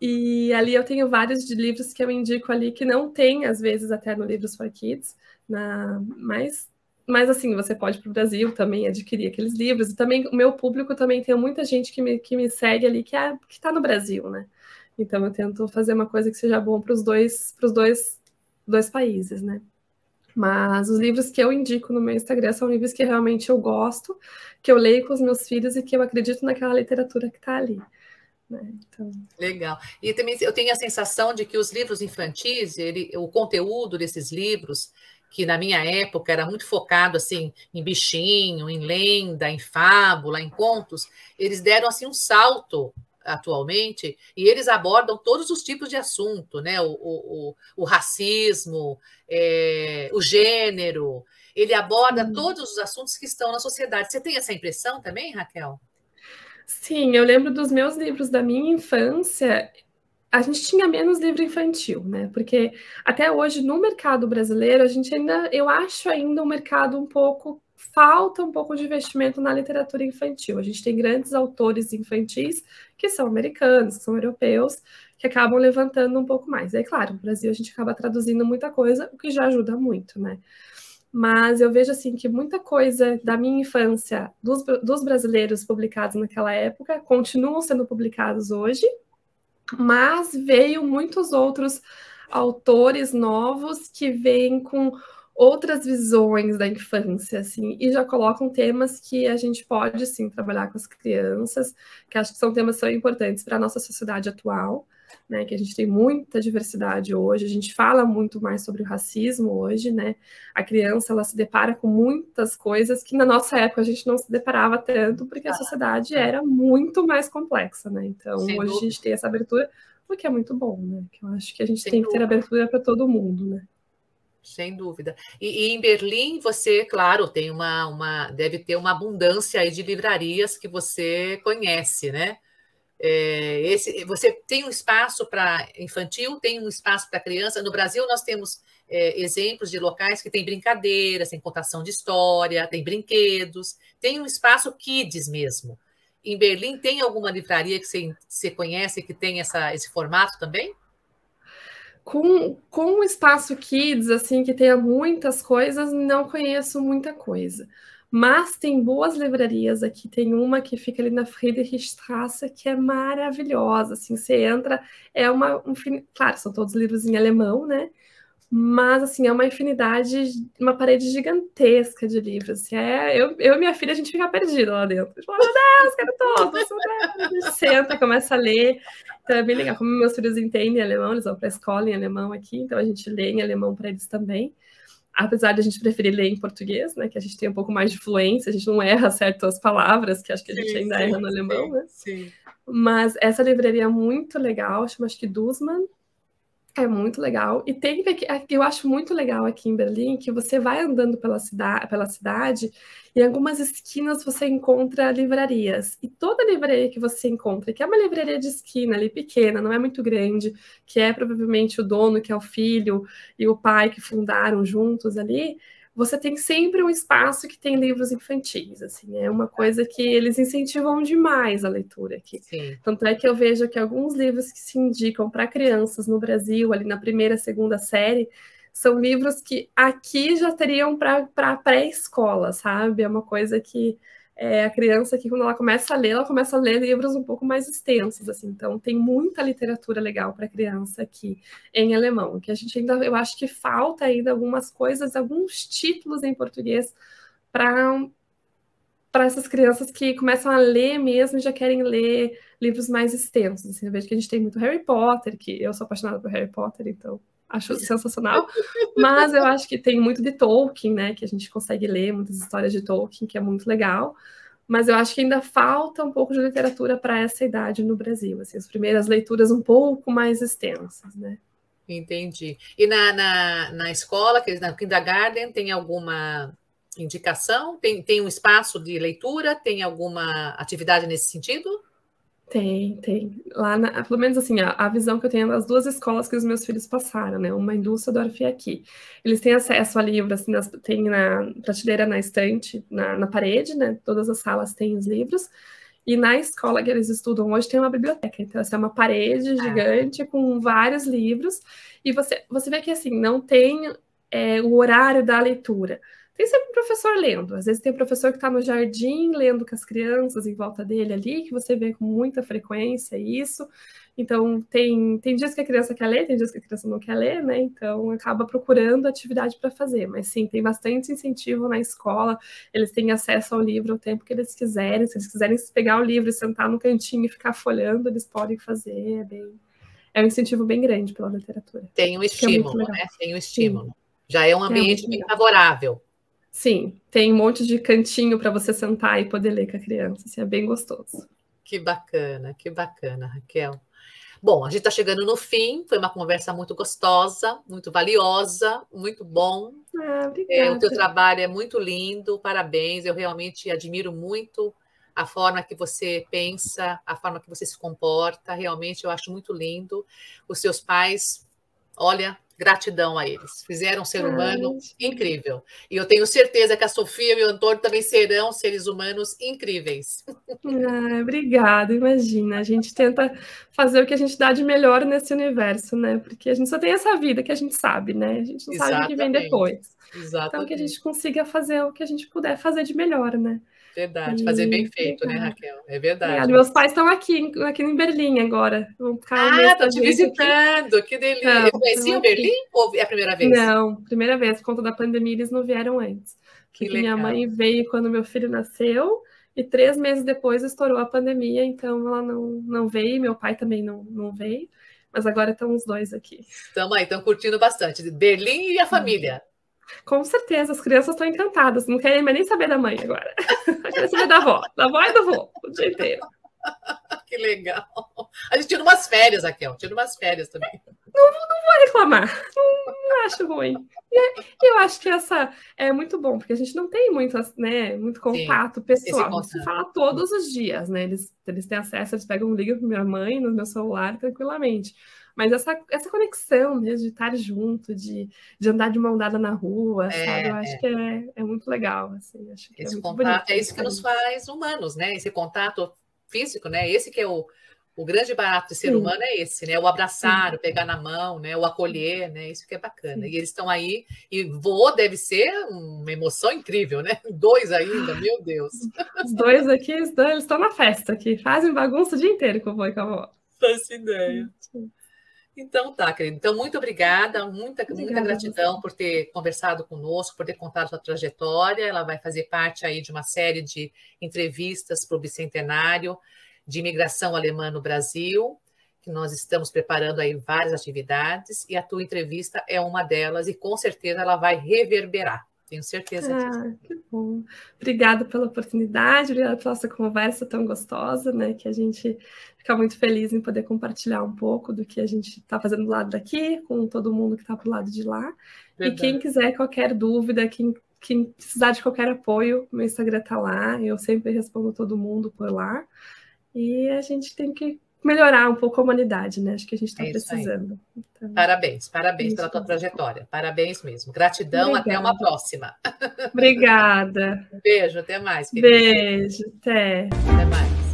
E ali eu tenho vários de livros que eu indico ali que não tem, às vezes, até no Livros for Kids, na, mas, mas assim, você pode para o Brasil também adquirir aqueles livros. E também o meu público também tem muita gente que me, que me segue ali que é, está no Brasil, né? Então eu tento fazer uma coisa que seja bom para os dois, pros dois, dois países, né? Mas os livros que eu indico no meu Instagram são livros que realmente eu gosto, que eu leio com os meus filhos e que eu acredito naquela literatura que está ali. Né? Então... Legal. E também eu tenho a sensação de que os livros infantis, ele, o conteúdo desses livros, que na minha época era muito focado assim em bichinho, em lenda, em fábula, em contos, eles deram assim um salto atualmente e eles abordam todos os tipos de assunto, né? O, o, o racismo, é, o gênero, ele aborda todos os assuntos que estão na sociedade. Você tem essa impressão também, Raquel? Sim, eu lembro dos meus livros da minha infância. A gente tinha menos livro infantil, né? Porque até hoje no mercado brasileiro a gente ainda, eu acho ainda um mercado um pouco falta um pouco de investimento na literatura infantil. A gente tem grandes autores infantis que são americanos, que são europeus, que acabam levantando um pouco mais. É claro, no Brasil a gente acaba traduzindo muita coisa, o que já ajuda muito, né? Mas eu vejo assim que muita coisa da minha infância, dos, dos brasileiros publicados naquela época, continuam sendo publicados hoje, mas veio muitos outros autores novos que vêm com outras visões da infância, assim, e já colocam temas que a gente pode, sim, trabalhar com as crianças, que acho que são temas são importantes para a nossa sociedade atual né, que a gente tem muita diversidade hoje, a gente fala muito mais sobre o racismo hoje, né? A criança ela se depara com muitas coisas que na nossa época a gente não se deparava tanto, porque a sociedade era muito mais complexa, né? Então, Sem hoje dúvida. a gente tem essa abertura, o que é muito bom, né? Que eu acho que a gente Sem tem dúvida. que ter abertura para todo mundo, né? Sem dúvida. E, e, em Berlim, você, claro, tem uma, uma, deve ter uma abundância aí de livrarias que você conhece, né? É, esse, você tem um espaço para infantil, tem um espaço para criança. No Brasil, nós temos é, exemplos de locais que tem brincadeiras, tem contação de história, tem brinquedos, tem um espaço kids mesmo. Em Berlim, tem alguma livraria que você, você conhece que tem essa, esse formato também? Com, com o espaço kids, assim, que tenha muitas coisas, não conheço muita coisa. Mas tem boas livrarias aqui. Tem uma que fica ali na Friedrichstraße, que é maravilhosa. Assim, você entra, é uma. Um, claro, são todos livros em alemão, né? Mas, assim, é uma infinidade, uma parede gigantesca de livros. Assim, é, eu, eu e minha filha, a gente fica perdida lá dentro. Tipo, meu Deus, quero todos! A gente senta, começa a ler. Então, é bem legal. Como meus filhos entendem alemão, eles vão para a escola em alemão aqui, então a gente lê em alemão para eles também apesar de a gente preferir ler em português, né, que a gente tem um pouco mais de fluência, a gente não erra certas palavras, que acho que a gente sim, ainda sim, erra no alemão, sim, né? Sim. Mas essa livraria é muito legal, chama acho que Dussmann, é muito legal. E tem eu acho muito legal aqui em Berlim que você vai andando pela, cida pela cidade e em algumas esquinas você encontra livrarias. E toda livraria que você encontra, que é uma livraria de esquina ali pequena, não é muito grande, que é provavelmente o dono, que é o filho e o pai que fundaram juntos ali, você tem sempre um espaço que tem livros infantis, assim, é uma coisa que eles incentivam demais a leitura aqui. Sim. Tanto é que eu vejo que alguns livros que se indicam para crianças no Brasil, ali na primeira, segunda série, são livros que aqui já teriam para pré-escola, sabe? É uma coisa que é, a criança que quando ela começa a ler, ela começa a ler livros um pouco mais extensos, assim. Então tem muita literatura legal para criança aqui em alemão, que a gente ainda, eu acho que falta ainda algumas coisas, alguns títulos em português para para essas crianças que começam a ler mesmo e já querem ler livros mais extensos. Assim, eu vejo que a gente tem muito Harry Potter, que eu sou apaixonada por Harry Potter, então acho sensacional. Mas eu acho que tem muito de Tolkien, né? Que a gente consegue ler muitas histórias de Tolkien, que é muito legal. Mas eu acho que ainda falta um pouco de literatura para essa idade no Brasil. Assim, as primeiras leituras um pouco mais extensas, né? Entendi. E na, na, na escola, na kindergarten, tem alguma indicação? Tem, tem um espaço de leitura? Tem alguma atividade nesse sentido? Tem, tem. Lá, na, pelo menos assim, a, a, visão que eu tenho das duas escolas que os meus filhos passaram, né? Uma em Düsseldorf e aqui. Eles têm acesso a livros, assim, nas, tem na prateleira na estante, na, na parede, né? Todas as salas têm os livros. E na escola que eles estudam hoje tem uma biblioteca. Então, essa é uma parede ah. gigante com vários livros. E você, você vê que, assim, não tem é, o horário da leitura tem sempre um professor lendo. Às vezes tem um professor que está no jardim lendo com as crianças em volta dele ali, que você vê com muita frequência isso. Então, tem, tem dias que a criança quer ler, tem dias que a criança não quer ler, né? Então, acaba procurando atividade para fazer. Mas sim, tem bastante incentivo na escola, eles têm acesso ao livro o tempo que eles quiserem. Se eles quiserem pegar o livro e sentar no cantinho e ficar folhando, eles podem fazer. É, bem, é um incentivo bem grande pela literatura. Tem um é estímulo, é né? Tem um estímulo. Sim. Já é um é ambiente é bem favorável. Sim, tem um monte de cantinho para você sentar e poder ler com a criança. Assim, é bem gostoso. Que bacana, que bacana, Raquel. Bom, a gente está chegando no fim. Foi uma conversa muito gostosa, muito valiosa, muito bom. Ah, é, o teu trabalho é muito lindo, parabéns. Eu realmente admiro muito a forma que você pensa, a forma que você se comporta. Realmente eu acho muito lindo. Os seus pais, olha, Gratidão a eles. Fizeram um ser humano Ai. incrível. E eu tenho certeza que a Sofia e o Antônio também serão seres humanos incríveis. Ah, obrigada, imagina. A gente tenta fazer o que a gente dá de melhor nesse universo, né? Porque a gente só tem essa vida que a gente sabe, né? A gente não Exatamente. sabe o que vem depois. Exatamente. Então, que a gente consiga fazer o que a gente puder fazer de melhor, né? Verdade, fazer bem feito, né, Raquel? É verdade. Meus pais estão aqui, aqui em Berlim agora. Vão ficar ah, estão te visitando, aqui. que delícia. Então, Conheciam Berlim ou é a primeira vez? Não, primeira vez, por conta da pandemia, eles não vieram antes. Que Porque legal. minha mãe veio quando meu filho nasceu, e três meses depois estourou a pandemia, então ela não, não veio, meu pai também não, não veio. Mas agora estão os dois aqui. Estamos aí, estão curtindo bastante. Berlim e a família. Com certeza, as crianças estão encantadas, não querem mais nem saber da mãe agora. Querem saber da avó, da avó e do avô, o dia inteiro. Que legal. A gente tira umas férias, Raquel, tira umas férias também. Não, não vou reclamar, não, não acho ruim. E eu acho que essa é muito bom, porque a gente não tem muito, né, muito contato Sim, pessoal. Se fala todos os dias, né? Eles, eles têm acesso, eles pegam, ligam para minha mãe no meu celular tranquilamente. Mas essa, essa conexão mesmo de estar junto, de, de andar de mão dada na rua, é, sabe? Eu acho é. que é, é muito legal. Assim, acho que é Esse é contato bonito, é isso que nos faz humanos, né? Esse contato físico, né? Esse que é o, o grande barato de ser Sim. humano é esse, né? O abraçar, Sim. o pegar na mão, né? O acolher, né? Isso que é bacana. Sim. E eles estão aí, e voo deve ser uma emoção incrível, né? Dois ainda, meu Deus. Os dois aqui, eles estão na festa aqui, fazem bagunça o dia inteiro com o vô e com a avó. Faço ideia. Então tá, querido. Então, muito obrigada, muita, obrigada muita gratidão por ter conversado conosco, por ter contado sua trajetória. Ela vai fazer parte aí de uma série de entrevistas para o Bicentenário de Imigração Alemã no Brasil, que nós estamos preparando aí várias atividades, e a tua entrevista é uma delas, e com certeza ela vai reverberar. Tenho certeza ah, disso. Que bom. Obrigada pela oportunidade, obrigada pela nossa conversa tão gostosa, né? Que a gente fica muito feliz em poder compartilhar um pouco do que a gente está fazendo do lado daqui, com todo mundo que está para o lado de lá. Verdade. E quem quiser qualquer dúvida, quem, quem precisar de qualquer apoio, meu Instagram está lá, eu sempre respondo todo mundo por lá. E a gente tem que melhorar um pouco a humanidade, né? Acho que a gente está é precisando. Então, parabéns, parabéns pela tua trajetória. Parabéns mesmo. Gratidão, Obrigada. até uma próxima. Obrigada. Beijo, até mais. Querida. Beijo, até. Até mais.